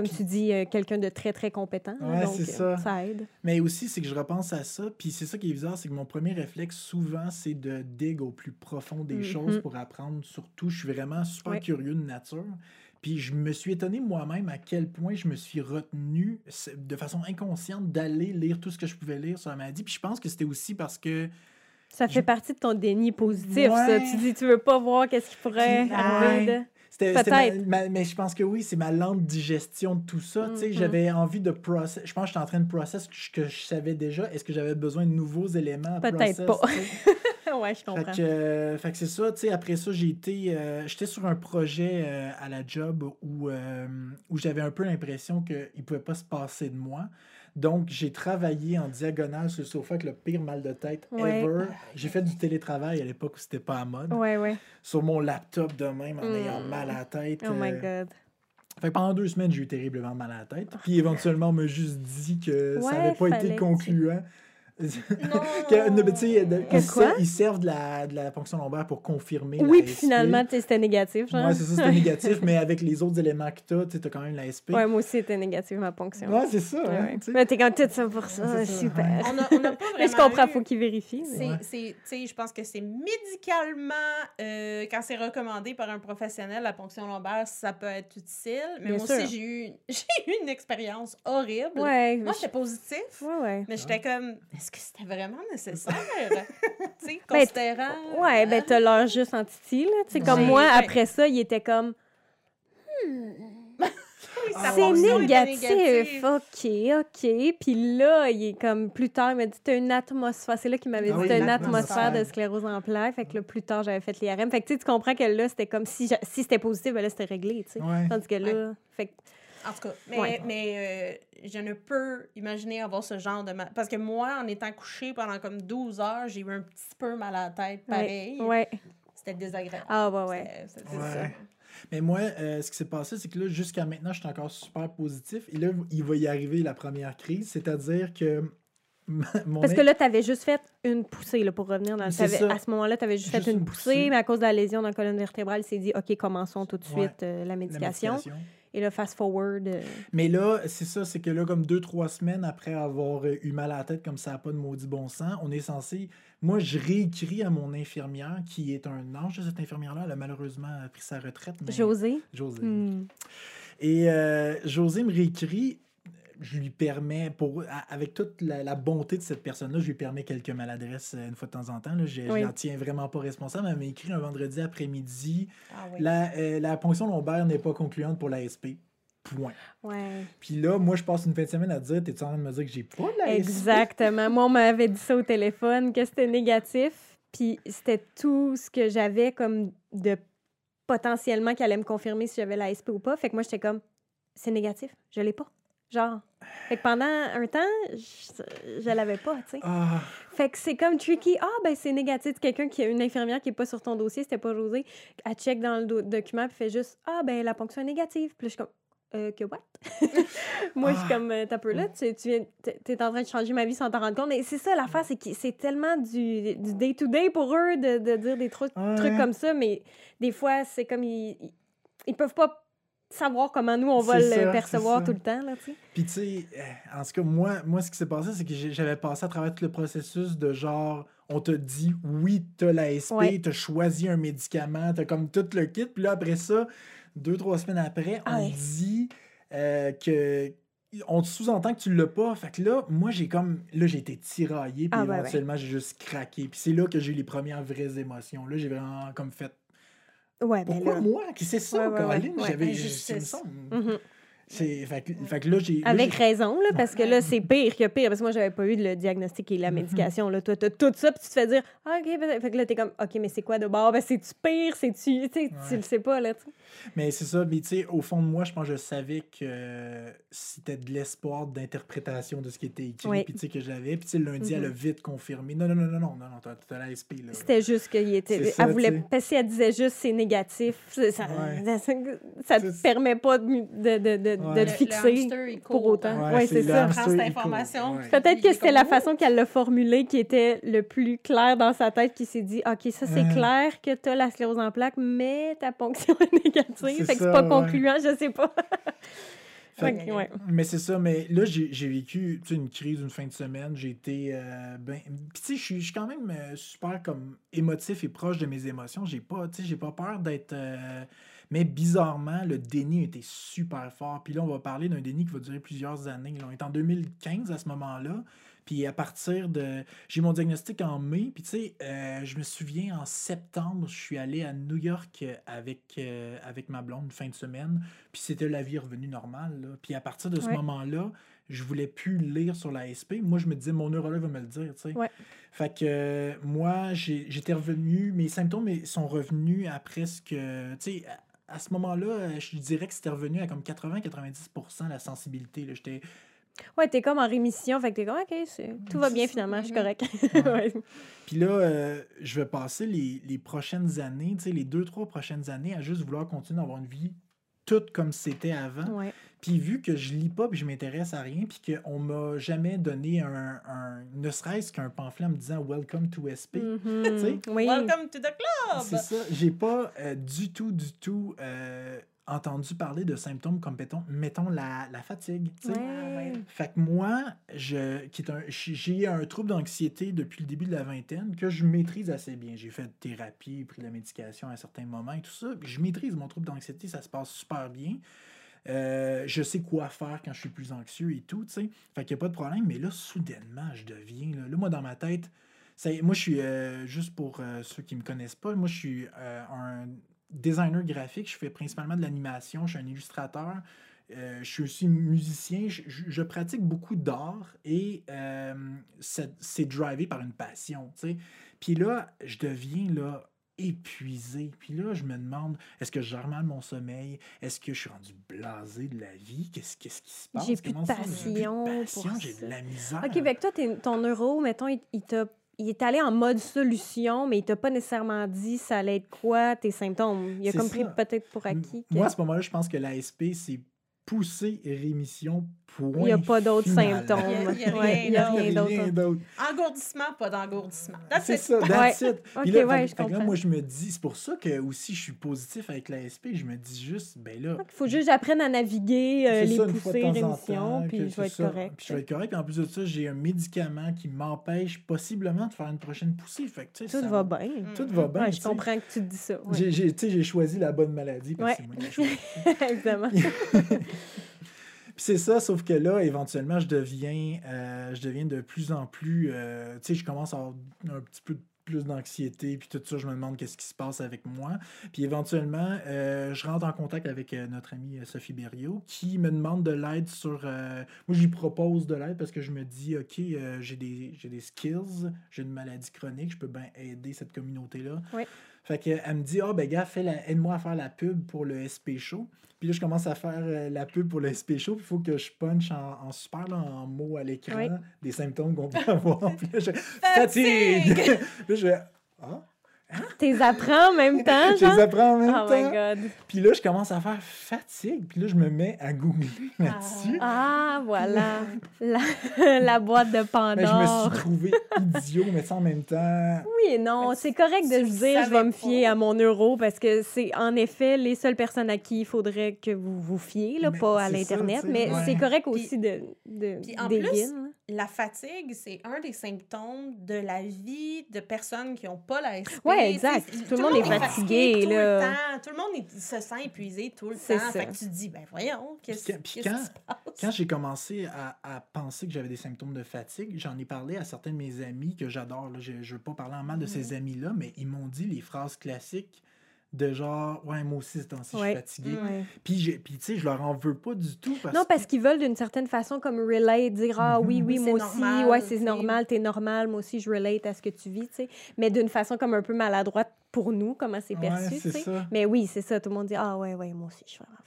A: comme tu dis, euh, quelqu'un de très, très compétent. là,
B: Ouais,
A: donc,
B: c'est
A: euh,
B: ça.
A: ça aide.
B: Mais aussi, c'est que je repense à ça. Puis c'est ça qui est bizarre, c'est que mon premier réflexe, souvent, c'est de dig au plus profond des
A: Mhm.
B: choses pour apprendre. Surtout, je suis vraiment super
A: Ouais.
B: curieux de nature. Puis je me suis étonné moi-même à quel point je me suis retenu de façon inconsciente d'aller lire tout ce que je pouvais lire sur la maladie. Puis je pense que c'était aussi parce que
A: Ça fait
B: Je-
A: partie de ton déni positif, ça. Tu dis, tu veux pas voir qu'est-ce qui pourrait
B: Puis-
A: arriver
B: Ouais.
A: de... Peut-être.
B: ma- mais je pense que oui, c'est ma lente digestion de tout ça. Tu sais,
A: Mhm.
B: J'avais envie de process. Je pense que j'étais en train de process ce que je, savais déjà. Est-ce que j'avais besoin de nouveaux éléments à
A: Peut-être pas. [LAUGHS] [LAUGHS] ouais, je
B: Fait
A: comprends.
B: que, euh, fait que c'est ça, tu sais, après ça, j'ai été, euh, j'étais sur un projet euh, à la job où, où j'avais un peu l'impression qu'il ne pouvait pas se passer de moi. Donc, j'ai travaillé en diagonale sur le sofa avec le pire mal de tête
A: Ouais.
B: ever. J'ai fait du télétravail à l'époque où c'était pas à mode.
A: Ouais, ouais.
B: Sur mon laptop de même, en ayant mal à la tête.
A: Oh my God.
B: fait que pendant deux semaines, j'ai eu terriblement mal à la tête. Puis éventuellement, on m'a juste dit que ça n'avait pas été concluant. [LAUGHS] Que, non, mais de-
A: Que
B: ils,
A: quoi?
B: ser- ils servent de la, de la ponction lombaire pour confirmer
A: Oui,
B: la
A: puis
B: SP.
A: finalement, c'était négatif, genre.
B: Ouais, c'est ça, c'était [LAUGHS] négatif, mais avec les autres éléments que tu as, tu as quand même la SP.
A: Ouais, moi aussi, c'était négatif, ma ponction.
B: Ouais, c'est ça.
A: Ouais,
B: hein,
A: ouais.
B: tu sais.
A: Mais t'es comme tout ça pour ça,
B: C'est ça,
A: super.
B: ouais.
C: On a, on a pas [LAUGHS]
A: Mais je
C: vraiment
A: comprends,
C: eu-
A: faut qu'il vérifie. mais-
C: C'est,
B: Ouais.
C: c'est- tu sais, je pense que c'est médicalement, euh, quand c'est recommandé par un professionnel, la ponction lombaire, ça peut être utile. Mais
A: Bien
C: moi
A: sûr.
C: aussi, j'ai eu, j'ai eu une expérience horrible.
A: Ouais,
C: Moi, j'étais positif,
A: ouais, ouais.
C: mais j'étais comme, est-ce que c'était vraiment nécessaire? [LAUGHS] tu sais,
A: Ben. Ouais, ben t'as leur juste en titi, là. Tu sais, comme moi, après ça, il était comme,
C: sa [LAUGHS]
A: c'est
C: était
A: négatif, ok, ok. Puis là, il est comme, plus tard, il m'a dit, t'as une atmosphère. C'est là qu'il m'avait
B: Ah
A: dit,
B: oui,
A: t'as une atmosphère de sclérose en plaques. Fait que là, plus tard, j'avais fait l'IRM. Fait que tu sais, tu comprends que là, c'était comme, si, si c'était positif, ben là, c'était réglé, tu sais.
B: Ouais.
A: Tandis que là, fait que
C: En tout cas, mais,
A: Ouais.
C: mais euh, je ne peux imaginer avoir ce genre de mal. Parce que moi, en étant couchée pendant comme 12 heures, j'ai eu un petit peu mal à la tête, pareil.
A: Ouais. ouais.
C: C'était désagréable.
A: Ah, ouais, ouais.
B: Ouais.
C: ça.
B: Mais moi, euh, ce qui s'est passé, c'est que là, jusqu'à maintenant, je suis encore super positif. Et là, il va y arriver la première crise, c'est-à-dire que mon
A: Parce que là, tu avais juste fait une poussée, là, pour revenir dans
B: ça.
A: À ce moment-là, tu avais juste,
B: Juste
A: fait une
B: une
A: poussée,
B: poussée.
A: mais à cause de la lésion dans la colonne vertébrale, il s'est dit, OK, commençons tout de
B: Ouais.
A: suite euh, la
B: la
A: médication. Et là, fast forward. euh,
B: Mais là, c'est ça, c'est que là, comme deux, trois semaines après avoir euh, eu mal à la tête, comme ça n'a pas de maudit bon sens, on est censé. Moi, je réécris à mon infirmière, qui est un ange de cette infirmière-là. Elle a malheureusement pris sa retraite. mais-
A: José.
B: José.
A: Hmm.
B: Et euh, José me réécrit, je lui permets, pour, avec toute la, la bonté de cette personne-là, je lui permets quelques maladresses euh, une fois de temps en temps. Là. Je,
A: Oui.
B: n'en tiens vraiment pas responsable. Elle m'a écrit un vendredi après-midi
C: Ah oui.
B: la, euh, la ponction lombaire n'est pas concluante pour l'ASP. Point.
A: Ouais.
B: Puis là, moi, je passe une fin de semaine à dire T'es-tu en train de me dire que j'ai pas de l'ASP
A: Exactement. Moi, on m'avait dit ça au téléphone, que c'était négatif. Puis c'était tout ce que j'avais comme de potentiellement qui allait me confirmer si j'avais la SP ou pas. Fait que moi, j'étais comme, c'est négatif, je l'ai pas. Genre. Fait que pendant un temps, je, je l'avais pas, tu sais.
B: Ah,
A: Fait que c'est comme tricky. Ah, ben c'est négatif. Quelqu'un qui a une infirmière qui est pas sur ton dossier, c'était pas José, elle check dans le do- document puis fait juste Ah, ben la ponction est négative. Puis je suis comme euh, que what? [LAUGHS] Moi, je suis
B: Ah.
A: comme, euh, t'as peu là, tu, tu viens, t'es en train de changer ma vie sans t'en rendre compte. Et c'est ça l'affaire, c'est que c'est tellement du day-to-day pour eux de, de dire des trucs,
B: Ouais.
A: trucs comme ça, mais des fois, c'est comme, ils, ils, ils peuvent pas savoir comment nous, on va le percevoir tout le temps, là.
B: Puis tu sais, euh, en tout cas, moi, moi ce qui s'est passé, c'est que j'avais passé à travers tout le processus de genre, on te dit oui, t'as la SP,
A: Ouais.
B: t'as choisi un médicament, t'as comme tout le kit. Puis là, après ça, deux, trois semaines après, on
A: Ah ouais.
B: dit euh, que. On te sous-entend que tu l'as pas. Fait que là, moi, j'ai comme. Là, j'ai été tiraillé. Puis
A: Ah ouais, ouais.
B: éventuellement, j'ai juste craqué. Puis c'est là que j'ai eu les premières vraies émotions. Là, j'ai vraiment comme fait.
A: Ouais, ben
B: Pourquoi
A: là.
B: moi? Qui c'est ça,
A: Ouais.
B: Caroline? J'avais. il me semble.
A: Mhm.
B: C'est- Fait, que, fait que là, j'ai. là,
A: Avec
B: j'ai-
A: raison, là, parce que là, c'est pire que pire. Parce que moi, j'avais pas eu le diagnostic et la
B: Mhm.
A: médication. Là. Toi, t'as tout ça, puis tu te fais dire, ah, OK. Fait que là, t'es comme, OK, mais c'est quoi de bord? Ben, c'est-tu pire? C'est-tu. Tu sais, tu
B: Ouais.
A: le sais pas, là.
B: Mais c'est ça, mais tu sais, au fond de moi, je pense que je savais que euh, c'était de l'espoir d'interprétation de ce qui était écrit,
A: Oui.
B: puis tu sais, que j'avais. Puis tu sais, lundi, elle a
A: Mhm.
B: vite confirmé. Non, non, non, non, non, non, non, t'as t'as la SP, là.
A: C'était juste qu'il était.
B: C'est ça,
A: elle voulait. Parce qu'elle disait juste, c'est négatif. Ça, ça,
B: Ouais.
A: ça, ça te permet pas de, de, de, de,
B: Ouais.
A: de
B: Le-
A: te
C: Le-
A: fixer.
C: le hamster, il
A: pour autant. Ouais, c'est ça.
B: hamster,
C: Prends cette
B: il court,
C: information,
B: ouais.
A: Peut-être que c'était la façon qu'elle l'a formulé qui était le plus clair dans sa tête, qui s'est dit OK, ça c'est
B: Ouais.
A: clair que tu as la sclérose en plaques, mais ta ponction [LAUGHS] est négative.
B: C'est
A: Fait que c'est pas
B: ouais.
A: concluant, je sais pas.
B: Fait
A: ouais.
B: Mais c'est ça, mais là, j'ai j'ai vécu une crise une fin de semaine. J'ai été. euh, ben, Puis, tu sais, je suis- je suis quand même euh, super comme émotif et proche de mes émotions. J'ai pas, tu sais, j'ai pas peur d'être. euh, Mais bizarrement, le déni était super fort. Puis là, on va parler d'un déni qui va durer plusieurs années. Là. On est en 2015 à ce moment-là. Puis à partir de. J'ai mon diagnostic en mai. Puis tu sais, euh, je me souviens en septembre, je suis allé à New York euh, avec, euh, avec ma blonde une fin de semaine. Puis c'était la vie revenue normale. là. Puis à partir de ce
A: Ouais.
B: moment-là, je voulais plus lire sur la SP. Moi, je me disais, mon neurologue va me le dire. tu sais.
A: Ouais.
B: Fait que euh, moi, j'étais revenu. Mes symptômes sont revenus à presque. Tu sais, à, ce moment-là, euh, je dirais que c'était revenu à comme 80-90% la sensibilité. là. J'étais.
A: Ouais, t'es comme en rémission, fait que t'es comme OK, c'est- tout va bien finalement, je suis correct. [LAUGHS]
B: Ouais. Puis là, euh, je vais passer les, les prochaines années, tu sais, les deux, trois prochaines années à juste vouloir continuer d'avoir une vie toute comme c'était avant.
A: Ouais.
B: Puis vu que je lis pas puis je m'intéresse à rien puis qu'on m'a jamais donné un, un- ne serait-ce qu'un pamphlet en me disant Welcome to SP.
A: Mhm. [LAUGHS]
B: Tu sais,
A: Oui.
C: Welcome to the club!
B: C'est ça. J'ai pas euh, du tout, du tout euh, entendu parler de symptômes comme, mettons, mettons la, la fatigue.
A: Ouais.
B: Fait que moi, un, j'ai un trouble d'anxiété depuis le début de la vingtaine que je maîtrise assez bien. J'ai fait de thérapie, pris de la médication à un certain moment et tout ça. puis Je maîtrise mon trouble d'anxiété, ça se passe super bien. Euh, je sais quoi faire quand je suis plus anxieux et tout, tu sais. Fait qu'il n'y a pas de problème. Mais là, soudainement, je deviens... Là, là, moi, dans ma tête, ça, moi, je suis... euh, juste pour euh, ceux qui me connaissent pas, moi, je suis euh, un designer graphique. Je fais principalement de l'animation. Je suis un illustrateur. Euh, je suis aussi musicien. Je, pratique beaucoup d'art et euh, c'est drivé par une passion, tu sais. Puis là, je deviens là épuisé. Puis là, je me demande, est-ce que je gère mal mon sommeil? Est-ce que je suis rendu blasé de la vie? Qu'est-ce qu'est-ce qui se passe?
A: J'ai plus
B: plus de
A: passion
B: J'ai de la misère.
A: OK, que toi, ton neuro, mettons, il, il t'a- il est allé en mode solution, mais il t'a pas nécessairement dit ça allait être quoi tes symptômes. Il a
B: C'est
A: comme pris
B: ça.
A: peut-être pour acquis. que-
B: Moi, à ce moment-là, je pense que l'ASP, c'est poussée et rémission. Point
A: Il n'y a pas d'autres symptômes.
C: Il y a-
A: Ouais,
C: rien
A: il y a
C: d'autre.
A: rien.
C: Engourdissement, pas d'engourdissement.
B: C'est ça, that's
A: Ouais.
B: it.
A: Ok,
B: Puis là,
A: ouais,
B: fait-
A: je
B: fait là,
A: comprends.
B: moi, je me dis, c'est pour ça que aussi je suis positif avec l'ASP. Je me dis juste, ben là,
A: Il faut juste que j'apprenne à naviguer euh, les
B: ça,
A: poussées,
B: que
A: puis je vais être
B: ça.
A: correct.
B: Puis je vais être correct. Puis en plus de ça, j'ai un médicament qui m'empêche possiblement de faire une prochaine poussée. Fait que, sais,
A: Tout
B: ça-
A: va bien.
B: Tout va bien.
A: Je comprends que tu te dis ça.
B: J'ai, j'ai- tu sais, j'ai choisi la bonne maladie parce que c'est moi qui l'ai choisi. [LAUGHS]
A: Évidemment. [LAUGHS]
B: C'est ça, sauf que là, éventuellement, je deviens, euh, de plus en plus. euh, tu sais, je commence à avoir un petit peu plus d'anxiété, puis tout ça, je me demande qu'est-ce qui se passe avec moi. Puis éventuellement, euh, je rentre en contact avec notre amie Sophie Berriot, qui me demande de l'aide sur... moi, je propose de l'aide parce que je me dis, OK, j'ai des, j'ai des skills, j'ai une maladie chronique, je peux bien aider cette communauté-là.
A: Oui.
B: Fait que, elle me dit, ah, ben, gars, aide-moi à faire la pub pour le SP Show. Puis là, je commence à faire euh, la pub pour le SP Show. Puis il faut que je punch en, en super là, en mots à l'écran
A: Oui.
B: des symptômes qu'on peut [LAUGHS] avoir. Puis là, je
C: Fatigue! [LAUGHS]
B: là, je ah,
A: T'es apprends en même [LAUGHS] temps,
B: je les apprends en même
A: Oh my
B: temps.
A: God.
B: Puis là, je commence à faire fatigue. Puis là, je me mets à googler [LAUGHS] là-dessus.
A: Ah, voilà. [LAUGHS] La, la boîte de
B: Mais Ben, je me
A: Pandore.
B: suis trouvé idiot, mais ça en même temps.
A: Oui et non, c'est correct de dire je vais me
C: pas.
A: fier à mon euro parce que c'est en effet les seules personnes à qui il faudrait que vous vous fiez, là,
B: Mais
A: pas à l'Internet. Mais
B: ouais.
A: c'est correct
C: Puis-
A: aussi de, de
C: puis en plus,
A: là.
C: La fatigue, c'est un des symptômes de la vie de personnes qui n'ont pas la SP.
A: Ouais, exact. Tout le monde est fatigué,
C: tout
A: là.
C: Le temps. Tout le monde est- se sent épuisé tout le
A: C'est
C: temps.
A: ça.
C: Fait que tu te dis, ben voyons, qu'est-ce qui se passe?
B: Quand j'ai commencé à, à penser que j'avais des symptômes de fatigue, j'en ai parlé à certains de mes amis que j'adore. Je ne veux pas parler en mal de ces
C: Mhm.
B: amis-là, mais ils m'ont dit les phrases classiques de genre Ouais, moi aussi, ce temps-ci, je suis fatigué.
C: Mm.
A: Ouais.
B: Puis, j'ai- puis tu sais, je leur en veux pas du tout. Parce
A: Non, parce qu'ils veulent d'une certaine façon comme relate, dire Ah oui,
B: Mhm.
A: oui,
C: Oui, c'est
A: moi aussi,
C: normal,
A: ouais, c'est normal, t'es normal, moi aussi, je relate à ce que tu vis, tu sais. Mais d'une façon comme un peu maladroite pour nous, comment c'est perçu,
B: c'est
A: tu sais. Mais oui, c'est ça, tout le monde dit Ah ouais, ouais, moi aussi, je suis vraiment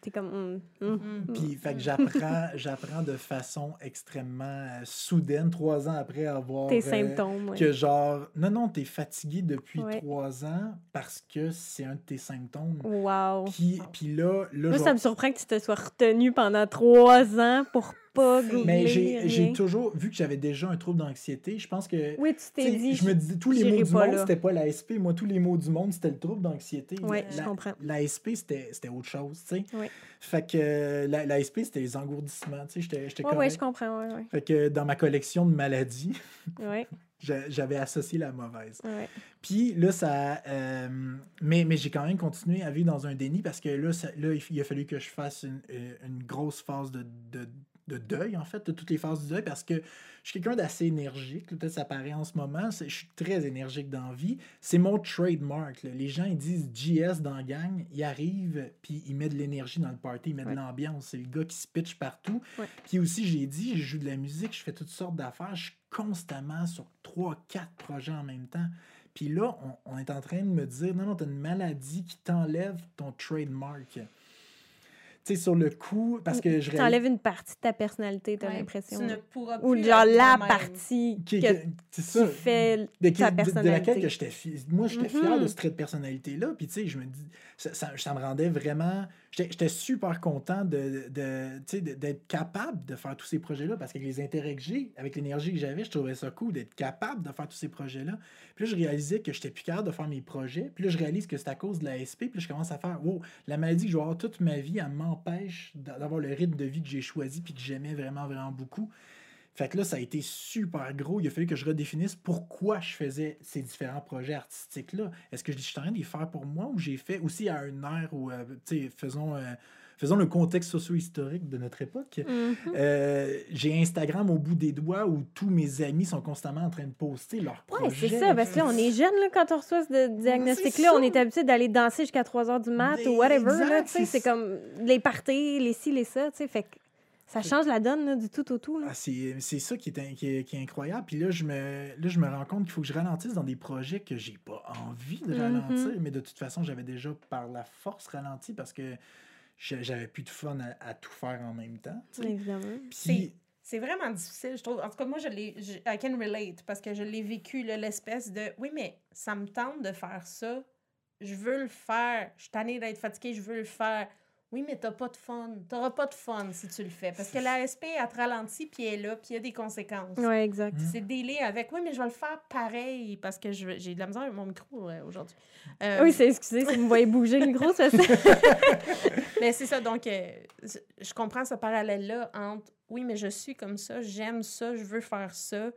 A: t'es comme Hum, hum,
C: Mm.
B: Puis, fait que j'apprends, [LAUGHS] j'apprends de façon extrêmement euh, soudaine, trois ans après avoir.
A: tes
B: euh,
A: symptômes. ouais.
B: Que genre, non, non, t'es fatigué depuis
A: Ouais.
B: trois ans parce que c'est un de tes symptômes.
A: Wow.
B: Puis, puis là, là
A: Moi, ça me surprend que tu te sois retenu pendant trois ans pour pas.
B: Mais j'ai toujours, vu que j'avais déjà un trouble d'anxiété, je pense que.
A: Oui, tu t'es dit.
B: je me disais, tous les mots du monde, c'était pas la SP. Moi, tous les mots du monde, c'était le trouble d'anxiété. La,
A: je comprends.
B: La SP, c'était autre chose, tu sais.
A: Ouais.
B: Fait que euh, la, la SP, c'était les engourdissements, tu sais.
A: Ouais,
B: correct.
A: je comprends. Ouais, ouais.
B: Fait que dans ma collection de maladies, [LAUGHS] j'avais associé la mauvaise.
A: ouais.
B: Puis là, ça. euh, mais mais j'ai quand même continué à vivre dans un déni parce que là, ça- là il, a fallu que je fasse une, euh, une grosse phase de, de, de deuil, en fait, de toutes les phases du deuil parce que je suis quelqu'un d'assez énergique. Peut-être ça paraît en ce moment. Je suis très énergique dans la vie. C'est mon trademark. là. Les gens, ils disent GS dans la gang. Il arrive, puis il met de l'énergie dans le party, il met
A: Ouais.
B: de l'ambiance. C'est le gars qui se pitch partout.
A: Ouais.
B: Puis aussi, j'ai dit, je joue de la musique, je fais toutes sortes d'affaires. Je suis constamment sur trois, quatre projets en même temps. Puis là, on, on est en train de me dire, non, non, t'as une maladie qui t'enlève ton trademark. Tu sais, sur le coup, parce que je
A: Tu enlèves une partie de ta personnalité, t'as
C: Ouais,
A: l'impression.
C: Tu ne pourras
A: Ou genre
C: être
A: la partie
B: Qui,
A: que,
B: que- c'est ça.
A: qui fait
B: de,
A: ta
B: qui- de- laquelle
A: personnalité.
B: que j'étais moi j'étais fier de ce trait de personnalité là puis tu sais je me dis ça, ça, ça me rendait vraiment j'étais super content de, de, d'être capable de faire tous ces projets là parce qu'avec les intérêts que j'ai avec l'énergie que j'avais je trouvais ça cool d'être capable de faire tous ces projets là puis je réalisais que j'étais plus capable de faire mes projets. Puis je réalise que c'est à cause de la SP puis je commence à faire wow la maladie que je vais avoir toute ma vie elle m'empêche d'a- d'avoir le rythme de vie que j'ai choisi puis que j'aimais vraiment vraiment beaucoup fait que là, ça a été super gros. Il a fallu que je redéfinisse pourquoi je faisais ces différents projets artistiques-là. Est-ce que je suis en train de les faire pour moi ou j'ai fait aussi à un air où, euh, tu sais, faisons, euh, faisons le contexte socio-historique de notre époque.
A: Mhm.
B: Euh, j'ai Instagram au bout des doigts où tous mes amis sont constamment en train de poster leurs
A: Ouais,
B: projets.
A: c'est ça, parce que là, on est jeune là, quand on reçoit ce diagnostic-là. On est habitué d'aller danser jusqu'à 3 h du mat
B: Mais
A: ou whatever.
B: c'est
A: C'est comme les parties, les ci, les ça. tu sais, Fait que ça change la donne là, du tout au tout.
B: Ah, c'est c'est ça qui est, in- qui, est, qui est incroyable. Puis là je, me, là, je me rends compte qu'il faut que je ralentisse dans des projets que j'ai pas envie de
A: Mhm.
B: ralentir. Mais de toute façon, j'avais déjà par la force ralenti parce que j'a- j'avais plus de fun à, à tout faire en même temps. Puis,
C: C'est vraiment difficile, je trouve. En tout cas, moi, je l'ai. I can relate parce que je l'ai vécu, l'espèce de. Oui, mais ça me tente de faire ça. Je veux le faire. Je suis tannée d'être fatiguée, je veux le faire. Oui, mais t'as pas de fun. T'auras pas de fun si tu le fais. Parce que la SP, elle te ralentit, puis elle est là, puis il y a des conséquences.
A: Ouais, exact.
C: C'est délai avec. Oui, mais je vais le faire pareil parce que j'ai de la misère avec mon micro euh, aujourd'hui. Euh,
A: Oui, c'est excusez, si vous me voyez bouger le micro, ça c'est. [LAUGHS]
C: Mais c'est ça, donc euh, je comprends ce parallèle-là entre oui, mais je suis comme ça, j'aime ça, je veux faire ça,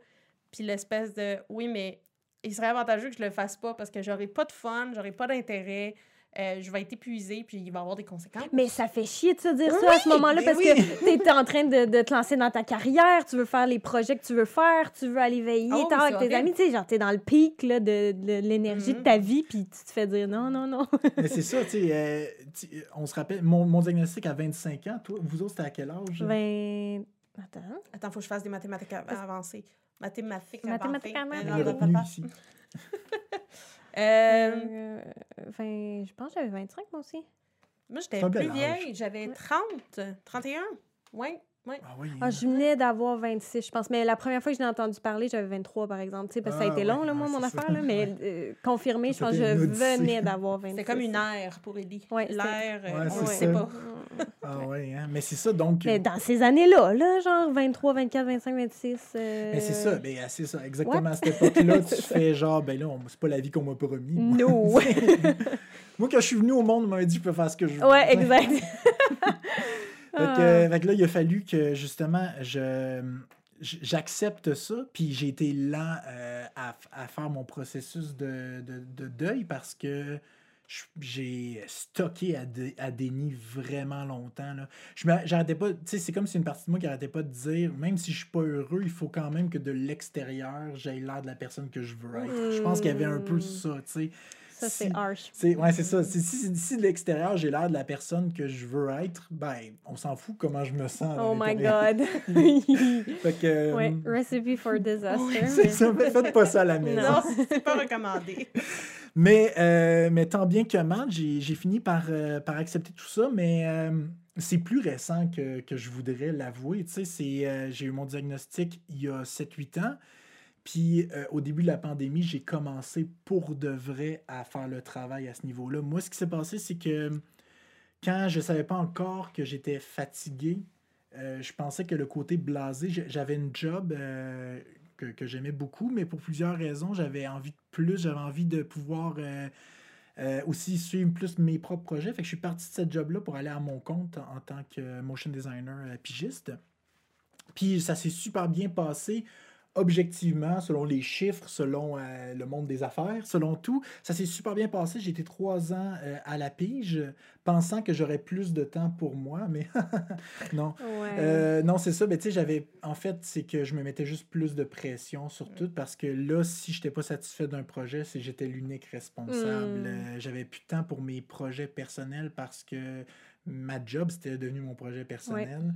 C: puis l'espèce de oui, mais il serait avantageux que je le fasse pas parce que j'aurai pas de fun, j'aurai pas d'intérêt, euh, je vais être épuisée, puis il va y avoir des conséquences.
A: Mais ça fait chier de se dire ça à ce moment-là
B: mais
A: parce
B: oui.
A: que t'es en train de, de te lancer dans ta carrière, tu veux faire les projets que tu veux faire, tu veux aller veiller,
C: Oh,
A: t'es avec amis, tu sais, genre t'es dans le pic là, de, de l'énergie de
C: Mhm.
A: ta vie, puis tu te fais dire non, non, non. [LAUGHS]
B: Mais c'est ça, tu sais, euh, tu- on se rappelle, mon, mon diagnostic à 25 ans, toi, vous autres, c'était à quel âge?
A: Ben. Attends.
C: Attends, faut que je fasse des mathématiques av- avancées. Mathématiques
A: Mathématiques
C: avancées. [LAUGHS] Euh, euh,
A: vingt- je pense que j'avais 25 moi aussi.
C: moi, j'étais
B: C'est un
C: plus
B: âge.
C: vieille, j'avais 30, 31. Oui, oui.
B: Ah oui.
A: Ah, je venais d'avoir 26, je pense. Mais la première fois que je l'ai entendu parler, j'avais 23, par exemple. Tu sais, parce que ça a
B: Ah,
A: été long,
B: ouais,
A: là, moi, mon affaire. Là, mais euh, confirmé, je pense que je venais d'avoir 26.
C: C'est comme une ère pour Ellie.
A: Ouais,
C: L'ère, euh,
B: Ouais,
C: on
B: c'est
C: ne
B: ça.
C: sait pas.
B: Ah oui, hein? mais c'est ça, donc...
A: Mais dans ces années-là, là, genre 23, 24, 25, 26. euh,
B: Mais c'est ça, mais euh, c'est ça, exactement à cette époque-là, [LAUGHS] tu fais genre, ben là, on- c'est pas la vie qu'on m'a promis. moi.
A: No. [LAUGHS]
B: Moi, quand je suis venu au monde, on m'a dit, je peux faire ce que je veux.
A: ouais, exact. [LAUGHS]
B: Fait que, euh, fait que là, il a fallu que, justement, je j'accepte ça, puis j'ai été lent euh, à, à faire mon processus de, de- de deuil parce que j'ai stocké à, dé- à déni vraiment longtemps. Là. Je j'arrêtais pas, tu sais, c'est comme si une partie de moi qui arrêtait pas de dire, même si je suis pas heureux, il faut quand même que de l'extérieur, j'aie l'air de la personne que je veux être. Je pense qu'il y avait un peu
A: Mm.
B: ça, tu sais.
A: Ça,
B: Si-
A: c'est harsh.
B: c'est, ouais, c'est ça. C'est- Si, si de l'extérieur, j'ai l'air de la personne que je veux être, ben, on s'en fout comment je me sens.
A: Oh my. God. [LAUGHS] [LAUGHS]
B: Fait que, euh,
A: ouais, recipe for [LAUGHS] disaster.
B: ouais, c'est
A: mais-
B: ça. Faites pas ça à la maison.
C: Non, c'est pas recommandé.
B: Mais, euh, mais tant bien que mal, j'ai, j'ai fini par, euh, par accepter tout ça, mais euh, c'est plus récent que, que je voudrais l'avouer. Tu sais, c'est, euh, j'ai eu mon diagnostic il y a 7-8 ans. Puis euh, au début de la pandémie, j'ai commencé pour de vrai à faire le travail à ce niveau-là. Moi, ce qui s'est passé, c'est que quand je savais pas encore que j'étais fatigué, euh, je pensais que le côté blasé, j'avais une job euh, que, j'aimais beaucoup, mais pour plusieurs raisons, j'avais envie de plus, j'avais envie de pouvoir euh, euh, aussi suivre plus mes propres projets. Fait que je suis parti de cette job-là pour aller à mon compte en, en tant que motion designer euh, pigiste. Puis ça s'est super bien passé objectivement, selon les chiffres, selon euh, le monde des affaires, selon tout. Ça s'est super bien passé. J'ai été trois ans euh, à la pige, pensant que j'aurais plus de temps pour moi, mais [LAUGHS] non.
A: Ouais.
B: Euh, non, c'est ça. Mais tu sais, j'avais. En fait, c'est que je me mettais juste plus de pression sur tout parce que là, si je n'étais pas satisfait d'un projet, c'est que j'étais l'unique responsable.
A: Mm.
B: J'avais plus de temps pour mes projets personnels parce que ma job, c'était devenu mon projet personnel.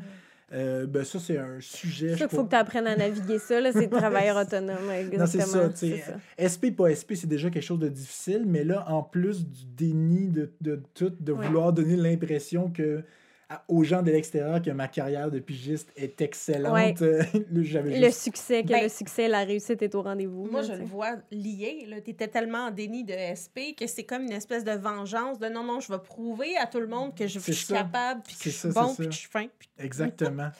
B: Euh, ben, ça, c'est un sujet.
A: c'est
B: je
A: ça qu'il faut que tu apprennes à naviguer ça, là, c'est [LAUGHS] travailleur autonome. Exactement.
B: Non, c'est ça,
A: ça.
B: SP, pas SP, c'est déjà quelque chose de difficile, mais là, en plus du déni de, de tout, de
A: Ouais.
B: vouloir donner l'impression que à- aux gens de l'extérieur que ma carrière de pigiste est excellente,
A: Ouais. [LAUGHS] Le
B: juste...
A: succès, que
C: Ben,
A: le succès, la réussite est au rendez-vous.
C: Moi,
A: là,
C: je le vois lié. Tu étais tellement en déni de SP que c'est comme une espèce de vengeance de non, non, je vais prouver à tout le monde que je, suis capable, puis que je suis
B: ça,
C: bon, puis que je suis fin. puis-
B: Exactement.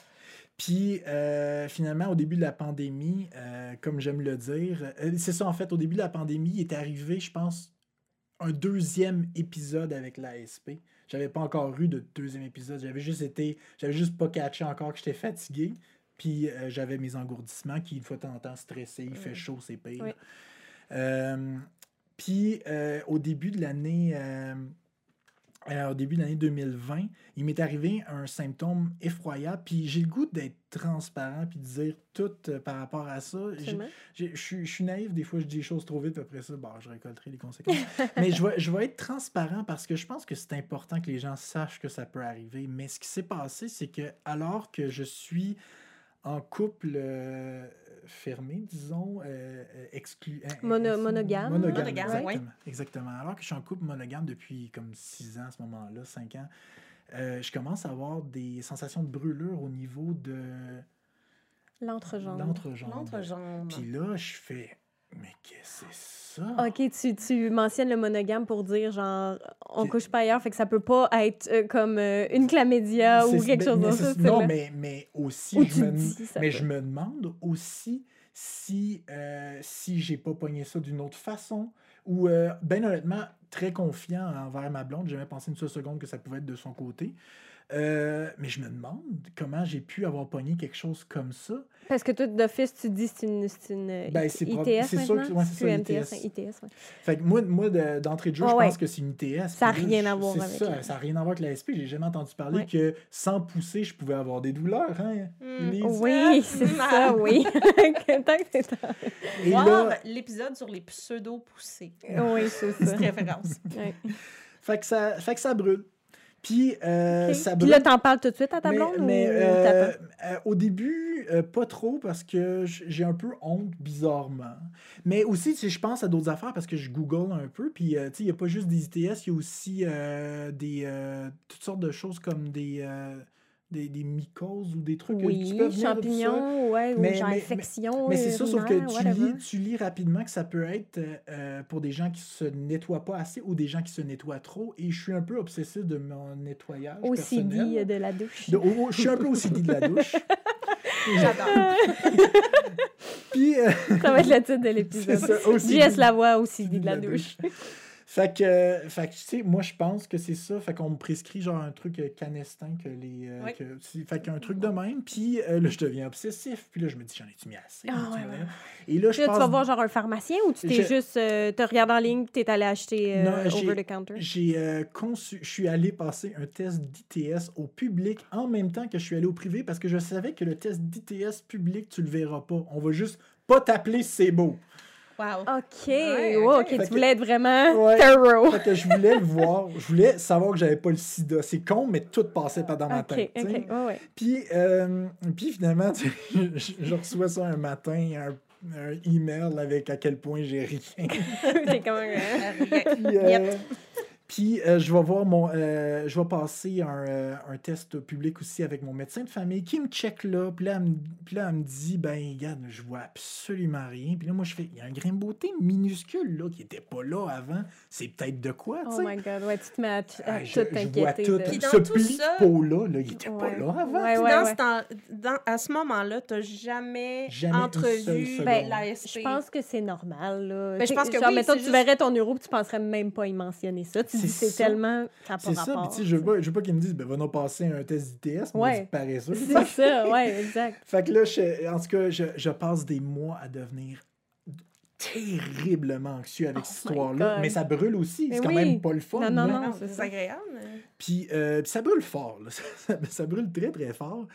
B: Puis, euh, finalement, au début de la pandémie, euh, comme j'aime le dire, euh, c'est ça, en fait, au début de la pandémie, il est arrivé, je pense, un deuxième épisode avec l'ASP. J'avais pas encore eu de deuxième épisode. J'avais juste été, j'avais juste pas catché encore que j'étais fatigué. Puis euh, j'avais mes engourdissements qui, une fois de temps en temps, stressé, il fait
C: Mm.
B: chaud, c'est pire.
A: Oui.
B: Euh, puis euh, au début de l'année. Euh, au début de l'année 2020, il m'est arrivé un symptôme effroyable, puis j'ai le goût d'être transparent puis de dire tout euh, par rapport à ça. Je suis- je suis naïf, des fois je dis les choses trop vite, puis après ça, bon, je récolterai les conséquences. [LAUGHS] mais je vais, je vais être transparent parce que je pense que c'est important que les gens sachent que ça peut arriver. Mais ce qui s'est passé, c'est que alors que je suis en couple euh, fermé, disons, euh, euh, exclu...
A: Mono-
B: hein,
A: monogame.
B: Monogame,
C: Monogame,
B: exactement.
C: ouais.
B: Exactement. Alors que je suis en couple monogame depuis comme six ans à ce moment-là, cinq ans, euh, je commence à avoir des sensations de brûlure au niveau de
A: L'entrejambe.
B: l'entrejambe.
C: L'entrejambe.
B: Puis là, je fais mais qu'est-ce que c'est ça?
A: OK, tu, tu mentionnes le monogame pour dire, genre, on
B: Que-
A: couche pas ailleurs, fait que ça peut pas être euh, comme euh, une chlamydia ou quelque chose comme ça.
B: Non, mais, mais aussi, je me,
A: dis,
B: mais
A: peut.
B: je me demande aussi si, euh, si j'ai pas pogné ça d'une autre façon. Ou, euh, ben honnêtement, très confiant envers ma blonde. J'ai jamais pensé une seule seconde que ça pouvait être de son côté. Euh, mais je me demande comment j'ai pu avoir pogné quelque chose comme ça.
A: Parce que toi, d'office, tu dis que c'est une, c'est une euh,
B: Ben, c'est
A: ITS
B: c'est sûr que- ouais, c'est
A: plus
B: ça, ITS.
A: hein, ITS, ouais.
B: Fait que moi, moi de- d'entrée de jeu,
A: Ah
B: je
A: ouais.
B: pense que c'est une ITS.
A: Ça a
B: Puis là,
A: rien
B: je-
A: à voir avec
B: ça,
A: la-
B: ça n'a rien à voir avec la SP. J'ai jamais entendu parler
A: Ouais.
B: que sans pousser, je pouvais avoir des douleurs. Hein?
C: Hmm.
B: Les-
A: Oui, c'est ça, oui. [LAUGHS] [LAUGHS] Tant que c'est
C: l'épisode sur les pseudo-poussés.
A: Oui, c'est ça.
C: Référence.
A: Ouais.
B: fait que ça, fait que ça brûle. Puis, euh, ça
A: Puis là, t'en parles tout de suite à ta
B: mais,
A: blonde
B: mais,
A: ou
B: euh, euh, au début, euh, pas trop parce que j'ai un peu honte bizarrement. Mais aussi, tu sais, je pense à d'autres affaires parce que je google un peu. Puis, euh, tu sais, il n'y a pas juste des ITS, il y a aussi des, toutes sortes de choses comme des, des, des mycoses ou des trucs euh, qui
A: Oui,
B: peuvent venir de
A: champignons, ouais, ou
B: Mais-
A: genre
B: mais-
A: infection
B: Mais c'est ça, sauf que tu
A: whatever.
B: lis, tu lis rapidement que ça peut être euh, euh, pour des gens qui se nettoient pas assez ou des gens qui se nettoient trop. Et je suis un peu obsessif de mon nettoyage
A: OCD
B: personnel.
A: de la douche.
B: De- oh, oh, je suis un peu OCD de la douche. [LAUGHS]
C: J'adore. [LAUGHS]
B: Puis, euh,
A: Ça va être le titre de l'épisode. JS la voix OCD de la douche.
B: Fait que, fait que, tu sais, moi, je pense que c'est ça. Fait qu'on me prescrit genre un truc euh, canestin que les. euh,
C: Oui.
B: que, c'est- fait qu'un truc de même. Puis euh, là, je deviens obsessif. Puis là, je me dis, j'en ai-tu mis assez?
A: Ah, ouais, ouais.
B: Et là, je passe
A: tu vas voir genre un pharmacien ou tu t'es
B: Je-
A: juste. Euh, t'as regardé en ligne, t'es allé acheter
B: Non,
A: over the counter?
B: J'ai conçu, je suis allé passer un test d'ITS au public en même temps que je suis allé au privé parce que je savais que le test d'ITS public, tu le verras pas. On va juste pas t'appeler c'est beau.
C: Wow.
A: OK,
C: Ouais,
A: wow,
C: ok.
A: OK,
B: Fait
A: tu
B: que-
A: voulais être vraiment
B: Ouais.
A: thorough.
B: Fait que je voulais le voir. Je voulais savoir que j'avais pas le sida. C'est con, mais tout passait pas dans ma tête.
A: OK, ouais, ouais.
B: Puis, euh, puis finalement, [LAUGHS] je, je reçois ça un matin, un, un email avec à quel point j'ai rien. [LAUGHS]
A: T'es comme un...
B: Puis, euh,
C: Yep.
B: Puis, euh, je vais voir mon. euh, je vais passer un, euh, un test public aussi avec mon médecin de famille qui me check là. Puis là, elle me, puis là, elle me dit ben, regarde, je vois absolument rien. Puis là, moi, je fais il y a un grain de beauté minuscule là qui était pas là avant. C'est peut-être de quoi, tu
A: Oh
B: sais?
A: my God, ouais, tu te mets à, t- à
B: Ah,
A: tout
B: je, je vois
A: t'inquiéter.
B: tout.
A: de-
C: Puis dans
B: Ce
C: tout
B: pli
C: ça-
B: de peau-là, là, il était pas là avant.
A: Ouais,
C: dans
A: ouais.
C: ce temps- dans- à ce moment-là, tu n'as jamais, entrevu.
A: Ben,
C: l'ASP.
A: Je pense que c'est normal, là.
C: Ben, je pense que
A: genre,
C: oui,
A: mettons,
C: c'est
A: tu
C: juste-
A: verrais ton euro tu penserais même pas y mentionner ça. Tu
B: C'est
A: dis, c'est
B: ça.
A: tellement...
B: C'est ça, puis
A: rapport.
B: tu sais, je veux pas, je veux pas qu'ils me disent, ben, va nous passer un test d'ITS, moi,
A: Ouais.
B: ouais. paresseux.
A: C'est ça, ouais, exact.
B: Fait que là, je- en tout cas, je, je passe des mois à devenir terriblement anxieux avec
A: Oh
B: cette histoire-là. Mais ça brûle aussi. C'est quand
A: oui.
B: même pas le fun.
A: Non, non, non.
C: Non,
A: c'est
C: agréable. mais-
B: Puis, euh, puis ça brûle fort. là. [LAUGHS] Ça, ça brûle très, très fort.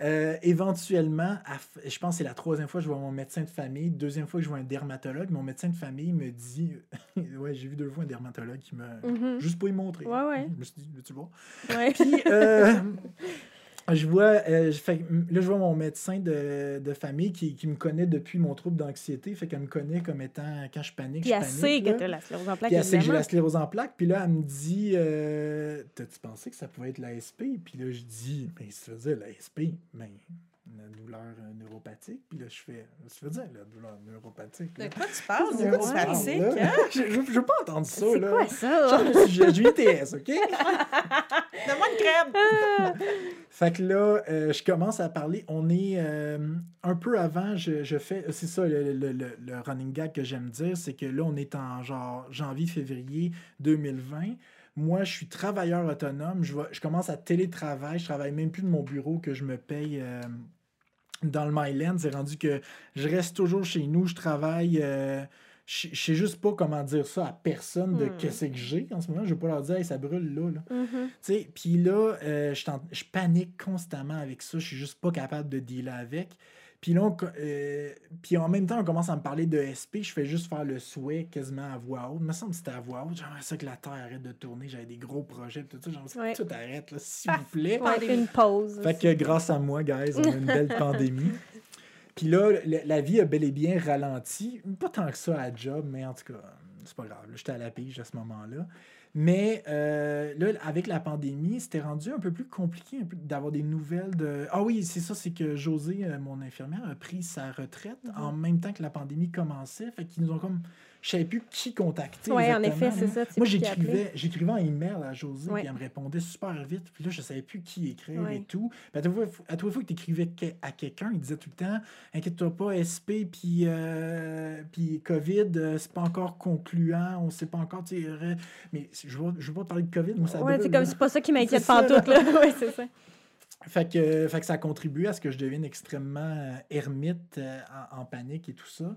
B: Euh, éventuellement, à je pense que c'est la troisième fois que je vois mon médecin de famille, deuxième fois que je vois un dermatologue. Mon médecin de famille me dit [LAUGHS] Ouais, j'ai vu deux fois un dermatologue qui me.
A: Mhm.
B: Juste pour y montrer.
A: Ouais, ouais.
B: Je me suis dit Veux-tu voir?
A: Ouais.
B: Puis, euh, [LAUGHS] je vois, euh, je fais- là, je vois mon médecin de, de famille qui, qui me connaît depuis mon trouble d'anxiété. Fait qu'elle me connaît comme étant, quand je panique,
A: Puis
B: je
A: elle
B: panique.
A: sait que t'as la sclérose en plaques,
B: Puis elle sait que j'ai la sclérose en plaques. Puis là, elle me dit euh, T'as-tu pensé que ça pouvait être l'ASP Puis là, je dis Mais ça veut dire l'ASP Mais la douleur euh, neuropathique. Puis là, je fais Ça veut dire la douleur neuropathique. là?
C: De quoi tu parles?
B: De
C: quoi tu que-
B: Je je- je veux pas entendre ça.
A: C'est quoi ça?
B: J'ai eu ITS, OK? [LAUGHS]
C: Donne-moi une crème! [LAUGHS]
B: Fait que là, euh, je commence à parler. On est euh, un peu avant, je, je fais. C'est ça le, le- le- le running gag que j'aime dire, c'est que là, on est en genre janvier-février 2020. Moi, je suis travailleur autonome. Je, vais- je commence à télétravail. Je travaille même plus de mon bureau que je me paye euh, dans le Myland. C'est rendu que je reste toujours chez nous. Je travaille. euh, je je sais juste pas comment dire ça à personne de
A: Hmm.
B: qu'est-ce que j'ai en ce moment. Je vais pas leur dire, Hey, ça brûle là.
A: Mhm.
B: Sais, puis là, euh, je, je panique constamment avec ça. Je suis juste pas capable de dealer avec. Puis là, euh, puis en même temps, on commence à me parler de SP. Je fais juste faire le souhait quasiment à voix haute. Il me semble que c'était à voix haute. J'aimerais ça que la Terre arrête de tourner. J'avais des gros projets. Tout ça. J'aimerais ça que
A: Ouais.
B: tout arrête, là, s'il vous plaît.
A: Ouais, une pause.
B: Fait que grâce à moi, guys, on a une belle [LAUGHS] pandémie. Puis là, la vie a bel et bien ralenti. Pas tant que ça à job, mais en tout cas, c'est pas grave. J'étais à la pige à ce moment-là. Mais euh, là, avec la pandémie, c'était rendu un peu plus compliqué d'avoir des nouvelles de. Ah oui, c'est ça, c'est que José, euh, mon infirmière, a pris sa retraite
A: Mhm.
B: en même temps que la pandémie commençait. Fait qu'ils nous ont comme. Je savais plus qui contacter.
A: Oui, en effet, c'est ça.
B: Moi, j'écrivais, j'écrivais en email à José,
A: Ouais.
B: puis elle me répondait super vite. Puis là, je savais plus qui écrire
A: Ouais.
B: et tout. Puis à toute fois, à toute fois que tu écrivais à quelqu'un, il disait tout le temps Inquiète-toi pas, SP, puis, euh, puis COVID, euh, c'est pas encore concluant, on sait pas encore. Mais je veux, je veux pas parler de COVID, moi, ça
A: Ouais, c'est comme c'est pas ça qui m'inquiète pas tout là. [LAUGHS] ouais, c'est ça.
B: Fait que, fait que ça a contribué à ce que je devienne extrêmement euh, ermite, euh, en, en panique et tout ça.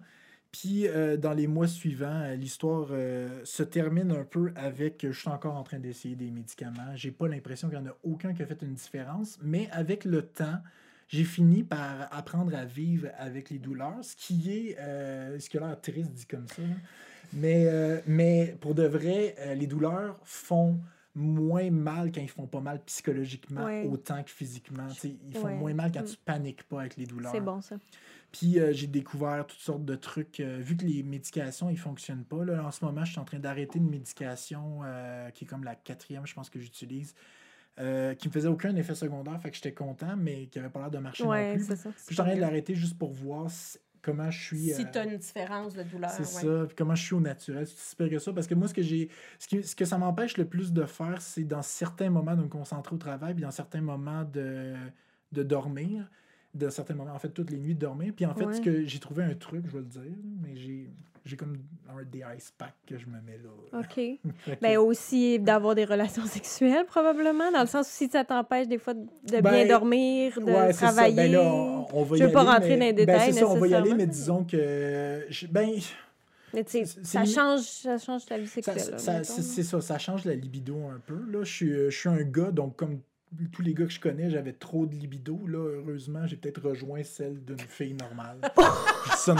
B: Puis euh, dans les mois suivants, euh, l'histoire euh, se termine un peu avec je suis encore en train d'essayer des médicaments. J'ai pas l'impression qu'il n'y en a aucun qui a fait une différence, mais avec le temps, j'ai fini par apprendre à vivre avec les douleurs, ce qui est euh, ce qui a l'air triste dit comme ça. là. Mais, mais pour de vrai, les douleurs font moins mal quand ils font pas mal psychologiquement
A: Ouais.
B: autant que physiquement. Tu sais, ils font
A: Ouais.
B: moins mal quand
A: Mm.
B: tu paniques pas avec les douleurs.
A: C'est bon ça.
B: Puis euh, j'ai découvert toutes sortes de trucs. euh, vu que les médications, ils fonctionnent pas, là, en ce moment, je suis en train d'arrêter une médication euh, qui est comme la quatrième, je pense que j'utilise, euh, qui me faisait aucun effet secondaire, fait que j'étais content, mais qui avait pas l'air de marcher non
A: Ouais,
B: plus.
A: c'est ça.
B: Puis je suis en train de l'arrêter juste pour voir si- comment je suis.
C: Si
B: euh,
C: tu as une différence de douleur.
B: c'est
C: ouais.
B: ça. Puis comment je suis au naturel. C'est aussi pire que ça. Parce que moi, ce que j'ai. Ce, qui- ce que ça m'empêche le plus de faire, c'est dans certains moments de me concentrer au travail, puis dans certains moments de, de dormir. Dans certains moments, en fait, toutes les nuits de dormir. Puis en fait, ce que j'ai trouvé un truc, je vais le dire, mais j'ai. J'ai comme un des ice packs que je me mets là.
A: OK.
B: Fait [LAUGHS] que-
A: Ben aussi d'avoir des relations [LAUGHS] sexuelles, probablement, dans le sens où si ça t'empêche des fois de bien
B: Ben,
A: dormir, de
B: Ouais, c'est ça.
A: travailler.
B: Ben là, on, on va
A: Je
B: y
A: veux pas
B: aller,
A: rentrer
B: mais-
A: dans les
B: ben,
A: détails
B: c'est ça, on va y aller, mais disons que. je- Ben,
A: Mais tu sais,
B: c'est-
A: ça change, ça change ta vie sexuelle.
B: c'est ça, ça change la libido un peu. Là, je, suis, euh, je suis un gars, donc comme tous les gars que je connais, j'avais trop de libido. Là, heureusement, j'ai peut-être rejoint celle d'une fille normale. [LAUGHS] Ça.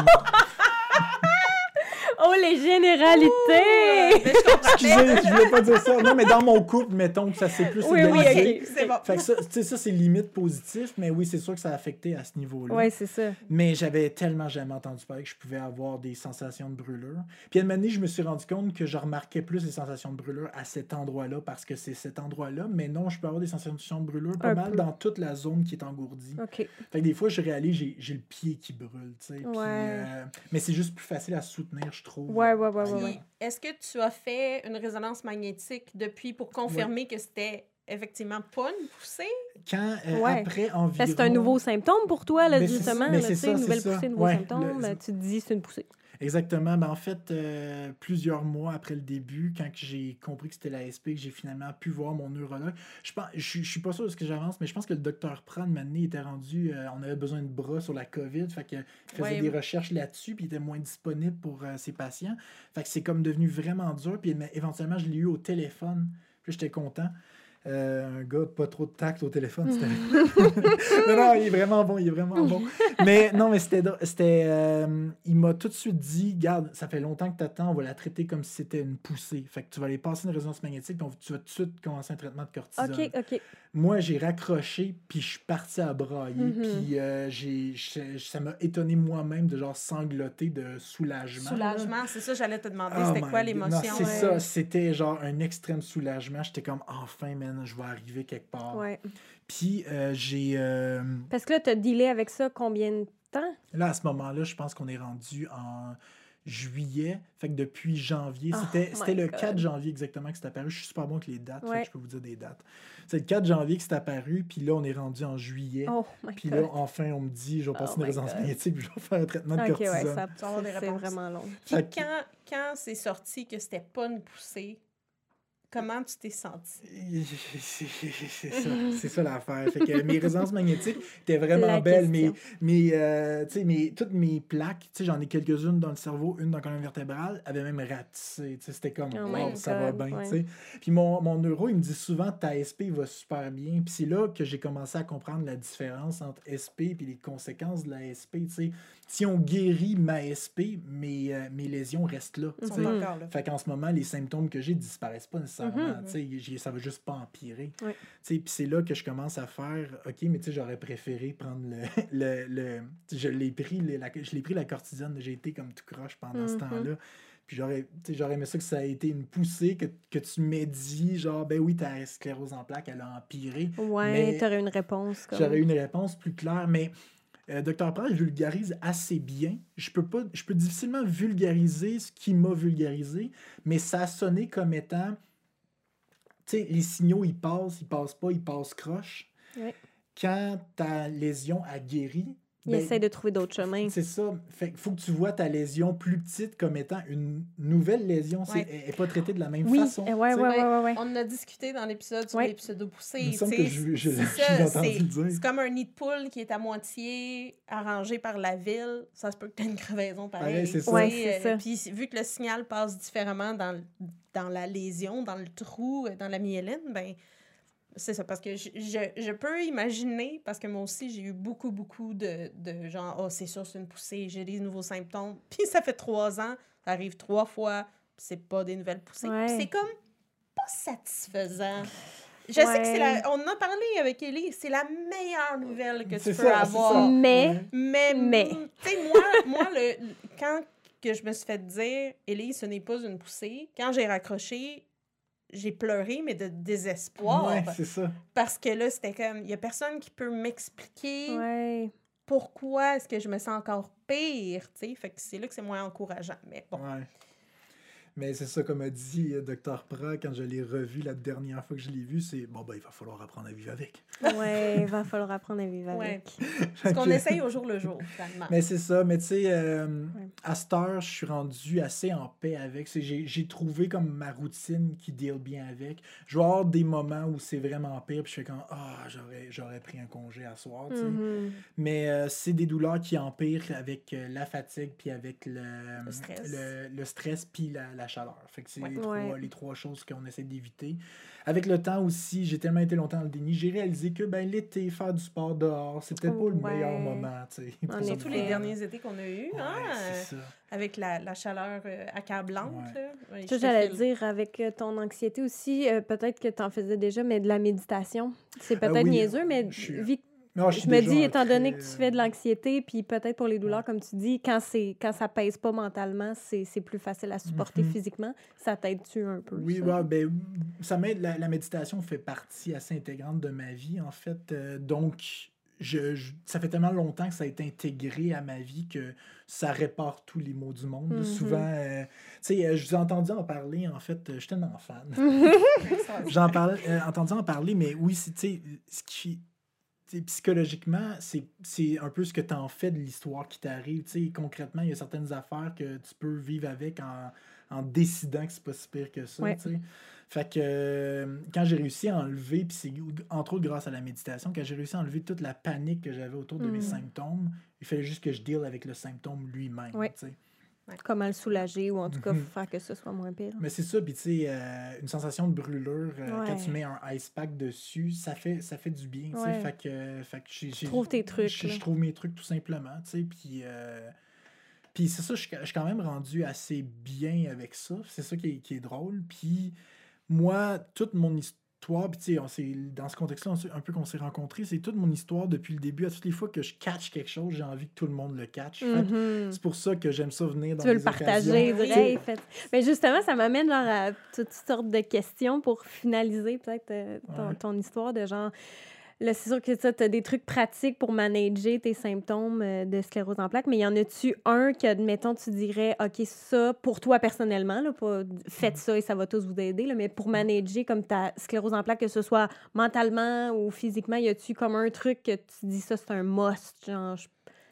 A: Oh, les généralités!
C: Mais je.
B: Excusez, je voulais pas dire ça. Non, mais dans mon couple, mettons que ça s'est plus
A: Oui, oui,
B: égalisé.
A: ok.
C: C'est bon.
B: Fait que ça, tu sais, ça c'est limite positif, mais oui, c'est sûr que ça a affecté à ce niveau-là.
A: Ouais, c'est ça.
B: Mais j'avais tellement jamais entendu parler que je pouvais avoir des sensations de brûlure. Puis à un moment donné, je me suis rendu compte que je remarquais plus les sensations de brûlure à cet endroit-là parce que c'est cet endroit-là. Mais non, je peux avoir des sensations de brûlure pas
A: Un
B: mal
A: peu.
B: dans toute la zone qui est engourdie.
A: OK.
B: Fait que des fois, je réalise j'ai j'ai le pied qui brûle, tu sais. puis,
A: Ouais.
B: euh, mais c'est juste plus facile à soutenir, je trouve.
A: Ouais, ouais, ouais, ouais. Ouais.
C: Est-ce que tu as fait une résonance magnétique depuis pour confirmer que c'était effectivement pas une poussée?
B: Quand, euh,
A: Ouais.
B: après environ...
A: C'est un nouveau symptôme pour toi, là,
B: c'est-
A: justement.
B: mais
A: là,
B: ça,
A: une nouvelle
B: ça.
A: poussée, nouveau symptôme.
B: le-
A: tu te dis c'est une poussée.
B: Exactement. Ben, en fait, euh, plusieurs mois après le début, quand j'ai compris que c'était la SP, que j'ai finalement pu voir mon neurologue, je pense, je, suis- je suis pas sûr de ce que j'avance, mais je pense que le docteur Pran, maintenant, était rendu, euh, on avait besoin de bras sur la COVID, fait que, il faisait
C: Ouais.
B: des recherches là-dessus, puis il était moins disponible pour euh, ses patients. Fait que c'est comme devenu vraiment dur, puis éventuellement, je l'ai eu au téléphone, puis j'étais content. Euh, un gars pas trop de tact au téléphone. c'était- [LAUGHS] non, non, il est vraiment bon, il est vraiment bon. [LAUGHS] Mais non, mais c'était. c'était euh, il m'a tout de suite dit Garde, ça fait longtemps que tu attends, on va la traiter comme si c'était une poussée. Fait que tu vas aller passer une résonance magnétique, puis tu vas tout de suite commencer un traitement de cortisone.
A: OK, OK.
B: Moi, j'ai raccroché, puis je suis parti à brailler,
A: Mhm.
B: puis euh, j'ai, j'ai- ça m'a étonné moi-même de genre sangloter de soulagement.
C: Soulagement, c'est ça, j'allais te demander.
B: Oh
C: c'était quoi
B: God.
C: l'émotion?
B: Non, c'est
C: ouais?
B: ça, c'était genre un extrême soulagement. J'étais comme, enfin, man, je vais arriver quelque part.
A: Ouais.
B: Puis euh, j'ai. euh,
A: Parce que là, tu as dealé avec ça combien de temps?
B: Là, à ce moment-là, je pense qu'on est rendu en juillet. Fait que depuis janvier,
A: Oh
B: c'était le
A: God.
B: 4 janvier exactement que c'est apparu. Je suis super bon avec les dates, fait
A: Ouais.
B: que je peux vous dire des dates. C'est le 4 janvier que c'est apparu, puis là, on est rendu en juillet.
A: Oh my
B: Puis
A: God.
B: là, enfin, on me dit, je vais passer
A: Oh
B: une
A: my
B: résonance magnétique, puis je vais faire un traitement de
A: OK, ouais,
B: cortisone.
A: ça,
C: avoir des
A: ça, c'est
C: réponses.
A: vraiment long.
C: Puis quand, quand c'est sorti que c'était pas une poussée, comment tu t'es senti? [LAUGHS]
B: C'est ça, c'est ça l'affaire. Fait que mes résonances magnétiques étaient vraiment
A: La
B: belles. Mes,
A: question.
B: mes, euh, tu sais, mes, toutes mes plaques, tu sais, j'en ai quelques-unes dans le cerveau, une dans la colonne vertébrale, avaient même ratissé. tu sais, C'était comme,
A: Oh
B: wow, ça va bien.
A: ouais.
B: tu sais. Puis mon, mon neuro, il me dit souvent, ta SP va super bien. Puis c'est là que j'ai commencé à comprendre la différence entre SP et les conséquences de la SP. tu sais. Si on guérit ma SP, mes, euh, mes lésions restent là.
C: Ils sont
B: sais.
C: Encore là.
B: Fait qu'en ce moment, les symptômes que j'ai disparaissent pas nécessairement. Sais, j'ai- Ça va juste pas empirer. Puis c'est là que je commence à faire OK, mais tu sais, j'aurais préféré prendre le. [LAUGHS] le, le- je l'ai pris, le- la, je pris la cortisone, j'ai été comme tout croche pendant ce
A: Mhm.
B: temps-là. Puis j'aurais aimé ça que ça ait été une poussée, que, que tu m'aies dit, genre, ben oui, ta sclérose en plaques, elle a empiré.
A: Ouais, t'aurais une réponse.
B: J'aurais eu une réponse plus claire, mais euh, Dr. Pratt vulgarise assez bien. Je peux, pas, je peux difficilement vulgariser ce qui m'a vulgarisé, mais ça a sonné comme étant, tu sais, les signaux, ils passent, ils passent pas, ils passent croche. Quand ta lésion a guéri,
A: Il
B: ben,
A: essaie de trouver d'autres chemins.
B: c'est ça. Fait qu'il faut que tu vois ta lésion plus petite comme étant une nouvelle lésion. C'est-
C: Ouais.
B: Elle n'est pas traitée de la même
A: Oui,
B: façon.
A: ouais,
B: tu sais.
A: ouais, ouais, ouais, ouais.
C: On en a discuté dans l'épisode sur
A: Ouais.
C: les pseudo-poussées.
B: Il me semble
C: tu sais,
B: que je- je-
C: c'est
B: je
C: ça, [LAUGHS]
B: l'ai entendu
C: c'est-
B: dire.
C: C'est comme un nid de poule qui est à moitié arrangé par la ville. Ça se peut que tu aies une crevaison pareil.
B: Pareil, c'est ça.
A: Ouais,
C: tu sais,
A: c'est
C: euh,
A: ça.
C: Puis vu que le signal passe différemment dans, dans la lésion, dans le trou, euh, dans la myéline, ben c'est ça. Parce que je, je, je peux imaginer, parce que moi aussi, j'ai eu beaucoup, beaucoup de, de genre, oh, c'est sûr, c'est une poussée, j'ai des nouveaux symptômes. [LAUGHS] Puis ça fait trois ans, ça arrive trois fois, puis c'est pas des nouvelles poussées.
A: Ouais.
C: c'est comme pas satisfaisant. Je sais que c'est la. On en a parlé avec Ellie, c'est la meilleure nouvelle que tu peux
B: ça,
C: avoir.
A: Mais-.
C: Mais,
A: Mais.
C: tu sais, moi, moi le, quand que je me suis fait dire, Ellie, ce n'est pas une poussée, quand j'ai raccroché, j'ai pleuré, mais de désespoir.
B: Ouais, c'est ça.
C: parce que là, c'était comme, il n'y a personne qui peut m'expliquer
A: Ouais.
C: pourquoi est-ce que je me sens encore pire, tu sais. Fait que c'est là que c'est moins encourageant. Mais bon.
B: Ouais. Mais c'est ça, comme a dit euh, Dr. Pra, quand je l'ai revu la dernière fois que je l'ai vu, c'est bon, ben, il va falloir apprendre à vivre avec.
A: Ouais, il va [LAUGHS] falloir apprendre à vivre
C: Ouais.
A: avec.
C: Ce qu'on essaye au jour le [LAUGHS] jour, finalement.
B: Mais c'est ça, mais tu sais, euh,
A: Ouais.
B: à cette heure, je suis rendu assez en paix avec. C'est- J'ai j'ai trouvé comme ma routine qui deal bien avec. Je vais avoir des moments où c'est vraiment pire, puis je fais comme Ah, j'aurais j'aurais pris un congé à soir, tu sais.
A: Mhm.
B: Mais euh, c'est des douleurs qui empirent avec euh, la fatigue, puis avec le,
C: Le stress.
B: le, le stress, puis la, la chaleur. Fait que c'est
C: Ouais.
B: les, trois,
A: Ouais.
B: les trois choses qu'on essaie d'éviter. Avec le temps aussi, j'ai tellement été longtemps dans le déni, j'ai réalisé que ben, l'été, faire du sport dehors, c'est peut-être pas le
A: Ouais.
B: meilleur moment.
A: effet.
B: de
C: Tous les derniers étés qu'on a eus,
B: Ouais,
C: hein, euh, avec la, la chaleur euh, accablante.
B: Ouais.
C: là.
A: J'allais dire, avec euh, ton anxiété aussi, euh, peut-être que tu en faisais déjà, mais de la méditation. C'est peut-être
B: oui,
A: niaiseux, mais
B: je Non,
A: je me dis, étant donné que tu fais de l'anxiété, puis peut-être pour les douleurs,
B: Ouais.
A: comme tu dis, quand, quand ça pèse pas mentalement, c'est, plus facile à supporter
B: Mhm.
A: physiquement. Ça t'aide-tu un peu?
B: Oui,
A: ça?
B: ouais, ben, ça m'aide. La, la méditation fait partie assez intégrante de ma vie, en fait. Euh, donc, je, je- ça fait tellement longtemps que ça a été intégré à ma vie que ça répare tous les maux du monde.
A: Mhm.
B: Souvent, euh, tu sais, euh, je vous ai entendu en parler, en fait, euh, je suis tellement fan. [LAUGHS] J'en euh, entendu en parler, mais oui, c'est, tu sais, ce qui. Psychologiquement, c'est, un peu ce que tu en fais de l'histoire qui t'arrive. Concrètement, il y a certaines affaires que tu peux vivre avec en, en décidant que c'est pas si pire que ça.
A: Ouais.
B: Fait que euh, quand j'ai réussi à enlever, puis c'est entre autres grâce à la méditation, quand j'ai réussi à enlever toute la panique que j'avais autour de mes
A: Mhm.
B: symptômes, il fallait juste que je deal avec le symptôme lui-même.
A: Ouais. Comment le soulager ou en tout cas
B: Mhm.
A: faire que ce soit moins pire.
B: Mais c'est ça, puis tu sais, euh, une sensation de brûlure, euh, quand tu mets un ice pack dessus, ça fait, ça fait du bien, tu sais.
A: Ouais.
B: Fait que, fait que
A: trouves tes trucs,
B: Je, trouve mes trucs tout simplement, tu sais, puis... euh, puis c'est ça, je, suis- je suis quand même rendu assez bien avec ça. C'est ça qui est, qui est drôle. Puis moi, toute mon histoire, puis tu sais, on s'est- dans ce contexte-là, un peu qu'on s'est rencontrés, c'est toute mon histoire depuis le début. À toutes les fois que je catch quelque chose, j'ai envie que tout le monde le catch. Fait
A: Mhm.
B: C'est pour ça que j'aime ça venir dans
A: Tu veux le partager, Hey, faites- Mais justement, ça m'amène à toutes sortes de questions pour finaliser peut-être euh, ton,
B: Ouais.
A: ton histoire de genre. Là, c'est sûr que ça, tu as des trucs pratiques pour manager tes symptômes euh, de sclérose en plaques, mais y en a-tu un que, admettons, tu dirais, OK, ça, pour toi personnellement, là, pas faites ça et ça va tous vous aider, là, mais pour manager comme ta sclérose en plaques, que ce soit mentalement ou physiquement, y a-tu comme un truc que tu dis ça, c'est un must, genre, je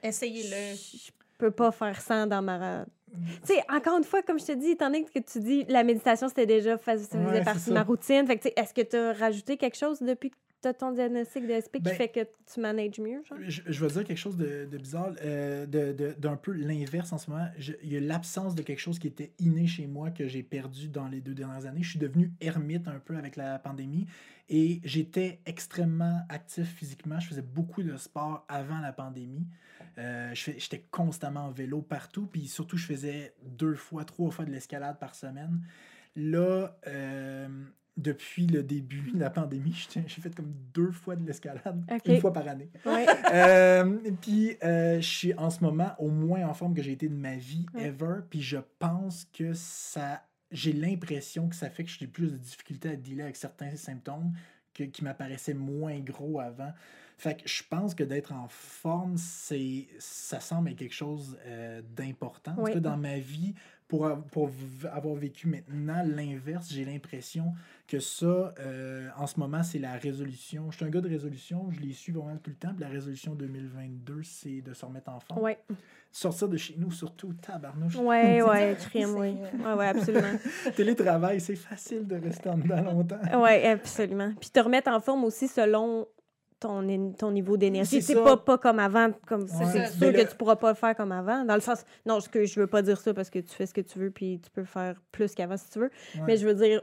C: Essayez-le.
A: je peux pas faire ça dans ma. Tu sais, encore une fois, comme je te dis, étant donné que tu dis la méditation, c'était déjà ça faisait
B: Ouais,
A: partie de ma routine. Fait que, est-ce que tu as rajouté quelque chose depuis que tu as ton diagnostic de SP
B: Ben,
A: qui fait que tu manages mieux? Genre?
B: Je, je vais dire quelque chose de, de bizarre, euh, de- de- d'un peu l'inverse en ce moment. Il y a l'absence de quelque chose qui était inné chez moi que j'ai perdu dans les deux dernières années. Je suis devenu ermite un peu avec la pandémie et j'étais extrêmement actif physiquement. Je faisais beaucoup de sport avant la pandémie. Euh, J'étais constamment en vélo partout, puis surtout, je faisais deux fois, trois fois de l'escalade par semaine. Là, euh, depuis le début de la pandémie, [LAUGHS] j'ai fait comme deux fois de l'escalade, une fois par année.
A: Ouais.
B: Euh, puis euh, je suis en ce moment au moins en forme que j'ai été de ma vie
A: Ouais.
B: ever. Puis je pense que ça. J'ai l'impression que ça fait que j'ai plus de difficultés à dealer avec certains symptômes que- qui m'apparaissaient moins gros avant. Fait que je pense que d'être en forme, c'est ça semble être quelque chose euh, d'important. En tout
A: Oui.
B: cas, dans ma vie, pour, pour avoir vécu maintenant l'inverse, j'ai l'impression que ça, euh, en ce moment, c'est la résolution. Je suis un gars de résolution, je l'ai su vraiment tout le temps. Puis la résolution 2022, c'est de se remettre en forme.
A: Ouais,
B: Sortir de chez nous, surtout, tabarnouche.
A: ouais, ouais, [LAUGHS] crime, oui. Ouais, ouais, absolument. [LAUGHS]
B: Télétravail, c'est facile de rester en dedans longtemps.
A: Oui, absolument. Puis te remettre en forme aussi selon ton, ton niveau d'énergie.
B: C'est
A: pas, pas comme avant. Comme,
B: Ouais.
A: C'est sûr
B: Mais
A: que
B: le-
A: tu pourras pas le faire comme avant. Dans le sens. Non, ce que je veux pas dire ça parce que tu fais ce que tu veux puis tu peux faire plus qu'avant si tu veux.
B: Ouais.
A: Mais je veux dire,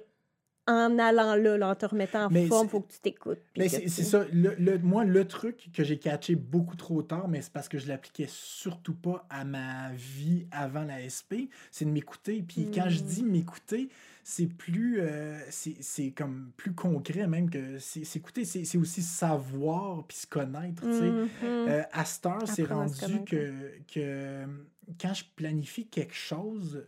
A: en allant là, là, en te remettant en
B: Mais
A: forme,
B: c'est-
A: faut que tu t'écoutes.
B: Mais c'est
A: tu-
B: ça. Le, le- moi, le truc que j'ai catché beaucoup trop tard, mais c'est parce que je l'appliquais surtout pas à ma vie avant la SP, c'est de m'écouter. Puis quand je dis m'écouter, c'est plus. euh, c'est comme plus concret même que c'est s'écouter. C'est aussi savoir puis se connaître.
A: Mhm.
B: Euh, à cette heure, c'est rendu que, que euh, quand je planifie quelque chose,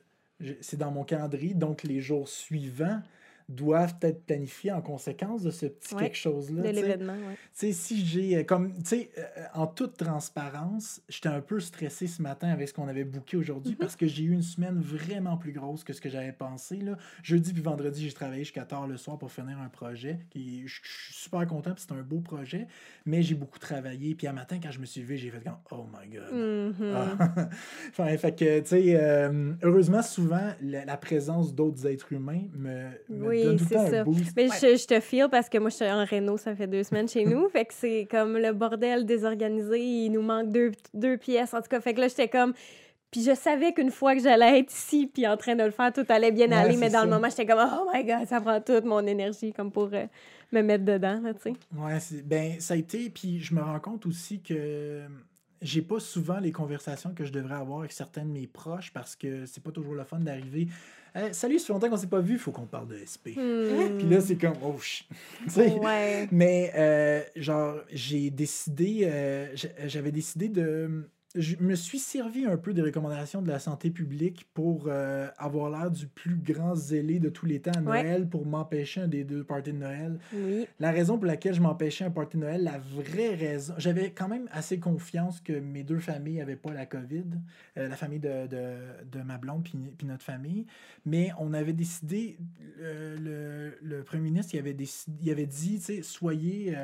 B: c'est dans mon calendrier, donc les jours suivants doivent être planifiés en conséquence de ce petit
A: Ouais,
B: quelque chose-là.
A: de l'événement,
B: sais, si j'ai, euh, comme, tu sais, euh, en toute transparence, j'étais un peu stressé ce matin avec ce qu'on avait booké aujourd'hui
A: Mhm.
B: parce que j'ai eu une semaine vraiment plus grosse que ce que j'avais pensé. Là. Jeudi puis vendredi, j'ai travaillé jusqu'à tard le soir pour finir un projet. Je suis super content, puis c'est un beau projet, mais j'ai beaucoup travaillé. Puis un matin, quand je me suis levé, j'ai fait comme, oh my god.
A: Mhm.
B: Ah. [LAUGHS] Enfin, fait que, tu sais, euh, heureusement, souvent, la, la présence d'autres êtres humains me, me
A: Oui,
B: le
A: c'est ça. Mais
C: Ouais.
A: je, je te file parce que moi, je suis en réno, ça fait deux semaines chez nous. [LAUGHS] fait que c'est comme le bordel désorganisé. Il nous manque deux, deux pièces. En tout cas, fait que là, j'étais comme. Puis je savais qu'une fois que j'allais être ici puis en train de le faire, tout allait bien
B: Ouais,
A: aller. Mais dans le moment, j'étais comme, oh my God, ça prend toute mon énergie comme pour euh, me mettre dedans, là, tu sais.
B: Ouais, c'est- ben, ça a été. Puis je me rends compte aussi que j'ai pas souvent les conversations que je devrais avoir avec certains de mes proches parce que c'est pas toujours le fun d'arriver. Hey, salut, ça fait longtemps qu'on s'est pas vu, il faut qu'on parle de SP.
A: Hmm. [LAUGHS]
B: Puis là, c'est comme, oh, [LAUGHS]
A: Ouais.
B: Mais, euh, genre, j'ai décidé, euh, j'avais décidé de. Je me suis servi un peu des recommandations de la santé publique pour euh, avoir l'air du plus grand zélé de tous les temps à
A: Ouais.
B: Noël pour m'empêcher un des deux parties de Noël.
A: Oui.
B: La raison pour laquelle je m'empêchais un party de Noël, la vraie raison, j'avais quand même assez confiance que mes deux familles n'avaient pas la COVID, euh, la famille de, de, de ma blonde puis, notre famille, mais on avait décidé, le, le, le premier ministre il avait, décidé, il avait dit, tu sais, soyez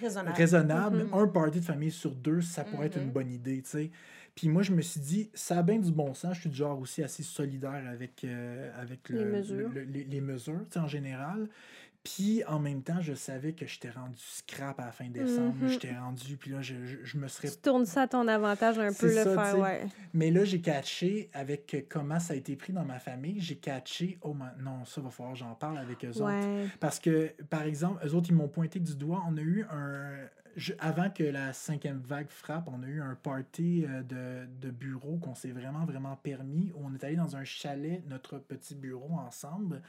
C: Raisonnable.
B: raisonnable,
A: Mhm.
B: un party de famille sur deux, ça pourrait être
C: Mhm.
B: une bonne idée, tu sais. Puis moi, je me suis dit, ça a bien du bon sens. Je suis du genre aussi assez solidaire avec, euh, avec le-
A: Les mesures.
B: le- les, les mesures, en général. Puis en même temps, je savais que j'étais rendu scrap à la fin décembre.
A: Mhm.
B: J'étais rendu, puis là, je, je, je me serais.
A: Tu tournes ça à ton avantage un peu, le
B: ça,
A: faire, ouais.
B: Mais là, j'ai catché avec euh, comment ça a été pris dans ma famille. J'ai catché, oh ma- non, ça va falloir que j'en parle avec eux autres. Parce que, par exemple, eux autres, ils m'ont pointé du doigt. On a eu un. je- avant que la cinquième vague frappe, on a eu un party euh, de, de bureau qu'on s'est vraiment, vraiment permis. Où on est allé dans un chalet, notre petit bureau ensemble.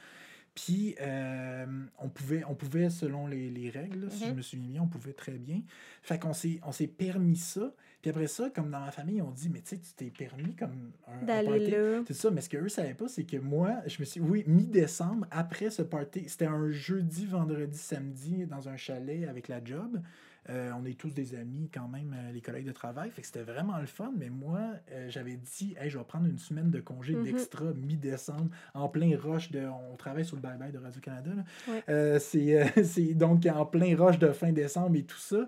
B: Puis, euh, on, pouvait, on pouvait, selon les, les règles, si je
C: Mhm.
B: me suis mis, on pouvait très bien. Fait qu'on s'est, permis ça. Puis après ça, comme dans ma famille, on dit, mais tu sais, tu t'es permis comme un,
A: D'aller là.
B: C'est ça, mais ce qu'eux ne savaient pas, c'est que moi, je me suis. Oui, mi-décembre, après ce party, c'était un jeudi, vendredi, samedi, dans un chalet avec la job. Euh, on est tous des amis quand même, euh, les collègues de travail. Fait que c'était vraiment le fun. Mais moi, euh, j'avais dit, hey, je vais prendre une semaine de congé
A: Mhm.
B: d'extra mi-décembre, en plein rush de. On travaille sur le bye-bye de Radio-Canada. là.
A: Ouais.
B: Euh, c'est [LAUGHS] c'est donc en plein rush de fin décembre et tout ça.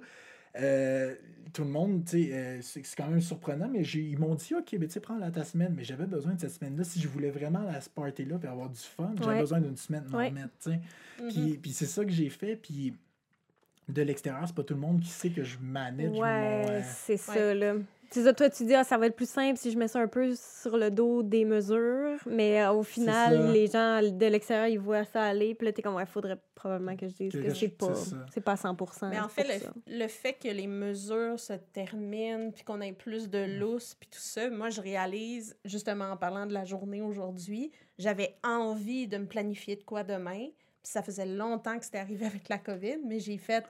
B: Euh, tout le monde, tu sais, euh, c'est quand même surprenant, mais j'ai- ils m'ont dit, OK, mais tu sais, prends la ta semaine. Mais j'avais besoin de cette semaine-là. Si je voulais vraiment la party-là et avoir du fun, j'avais
A: Ouais.
B: besoin d'une semaine de
A: Ouais.
B: tu.
C: Mhm.
B: Puis, puis c'est ça que j'ai fait. Puis de l'extérieur, c'est pas tout le monde qui sait que je manage
A: Ouais,
B: mon. euh,
A: c'est ça, là. C'est ça, toi, tu dis, ah, ça va être plus simple si je mets ça un peu sur le dos des mesures, mais euh, au final, les gens de l'extérieur, ils voient ça aller, puis là, t'es comme, ouais, faudrait probablement que je dise
B: Que
A: que, c'est pas,
B: c'est
A: pas à 100
C: Mais en fait, le, le fait que les mesures se terminent, puis qu'on ait plus de
B: Mm.
C: lousse, puis tout ça, moi, je réalise, justement en parlant de la journée aujourd'hui, j'avais envie de me planifier de quoi demain, Puis ça faisait longtemps que c'était arrivé avec la COVID, mais j'ai fait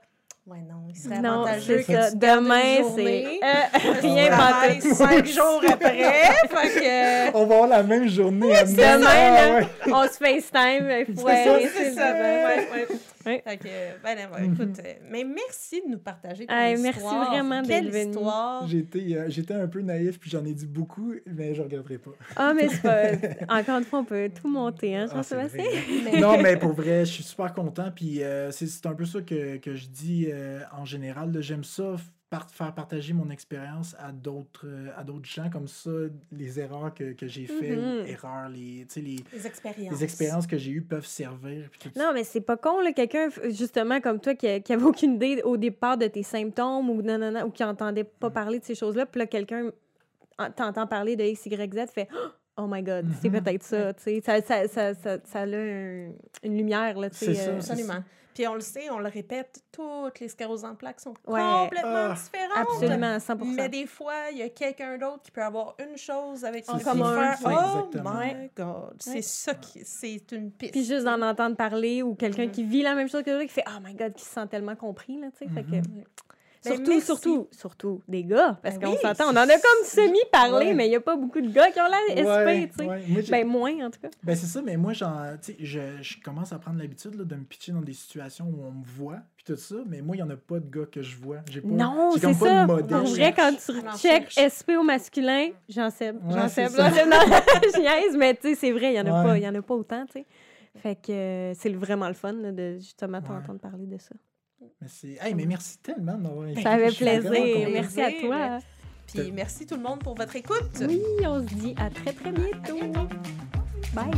C: Ouais, non, il serait
A: Non,
C: avantageux que
A: ça. Demain, c'est euh, [LAUGHS] rien pas
C: cinq [LAUGHS] jours après. fait que. [LAUGHS]
B: On va avoir la même journée à
A: Demain,
B: Ah,
A: là,
B: ouais.
A: on se FaceTime. Il faut
B: C'est ça,
C: C'est
A: débat.
C: ouais, ouais.
A: Ouais.
C: Fait que, ben, ben,
B: Mhm.
C: écoute, euh, mais merci de nous partager ton
A: Hey,
C: histoire.
A: merci vraiment d'être venu.
C: histoire.
B: J'étais euh, j'étais un peu naïf, puis j'en ai dit beaucoup, mais je regarderai pas.
A: Ah, mais c'est pas. Encore une fois, on peut tout monter, hein,
B: Ah,
A: Jean-Sébastien?
B: vrai. non, mais pour vrai, je suis super content. Puis euh, c'est c'est un peu ça que, que je dis euh, en général. là. J'aime ça, par- faire partager mon expérience à d'autres euh, à d'autres gens comme ça, les erreurs que, que j'ai faites, erreurs, les, sais, les,
C: Les expériences.
B: les expériences que j'ai eues peuvent servir. tout.
A: Non, mais c'est pas con, là, quelqu'un, justement, comme toi, qui, qui avait aucune idée au départ de tes symptômes ou non, non, non, ou qui entendait pas
B: Mm.
A: parler de ces choses-là, puis là, quelqu'un en- t'entend parler de X, Y, Z, fait Oh my God, c'est
B: Mhm.
A: peut-être ça, tu sais. Ça, ça, ça, ça, a un- une lumière, là, tu sais. Euh,
C: Absolument. Puis on le sait, on le répète, toutes les scléroses en plaques sont
A: Ouais.
C: complètement
B: Ah.
C: différentes.
A: Absolument, 100
C: Mais des fois, il y a quelqu'un d'autre qui peut avoir une chose avec
B: ça.
C: commun. Oh
B: exactement.
C: my God! C'est
A: Ouais.
C: ça qui... C'est une piste.
A: Puis juste d'en entendre parler ou quelqu'un
C: Mhm.
A: qui vit la même chose que toi, qui fait Oh my God, qui se sent tellement compris, là, tu sais. Fait que.
C: Ben,
A: Surtout,
C: merci.
A: surtout, surtout des gars, parce
C: Ben
A: qu'on
C: oui,
A: s'entend, on en a comme semi-parlé,
B: Ouais.
A: mais il n'y a pas beaucoup de gars qui ont l'air
B: Ouais,
A: SP, tu sais.
B: ouais. Moi, j'ai-
A: Ben, moins, en tout cas.
B: Ben c'est ça, mais moi, genre, tu sais, je, je commence à prendre l'habitude là, de me pitcher dans des situations où on me voit, puis tout ça, mais moi, il n'y en a pas de gars que je vois. J'ai pas,
A: Non, c'est
B: comme pas
A: ça.
B: de modèle.
A: Pour vrai, quand tu
C: en cherche.
A: SP au masculin, j'en sais. J'en sais.
B: ça.
A: J'en sais. [LAUGHS] Non, je niaise, mais tu sais, c'est vrai, il n'y en, a
B: Ouais.
A: pas- en a pas autant, tu sais. Fait que euh, c'est vraiment le fun là, de justement
B: Ouais.
A: t'entendre parler de ça.
B: Mais. Hey, mais merci tellement.
A: Ça fait plaisir. Merci à toi.
C: Puis merci tout le monde pour votre écoute.
A: Oui, on se dit à très, très bientôt. Bye.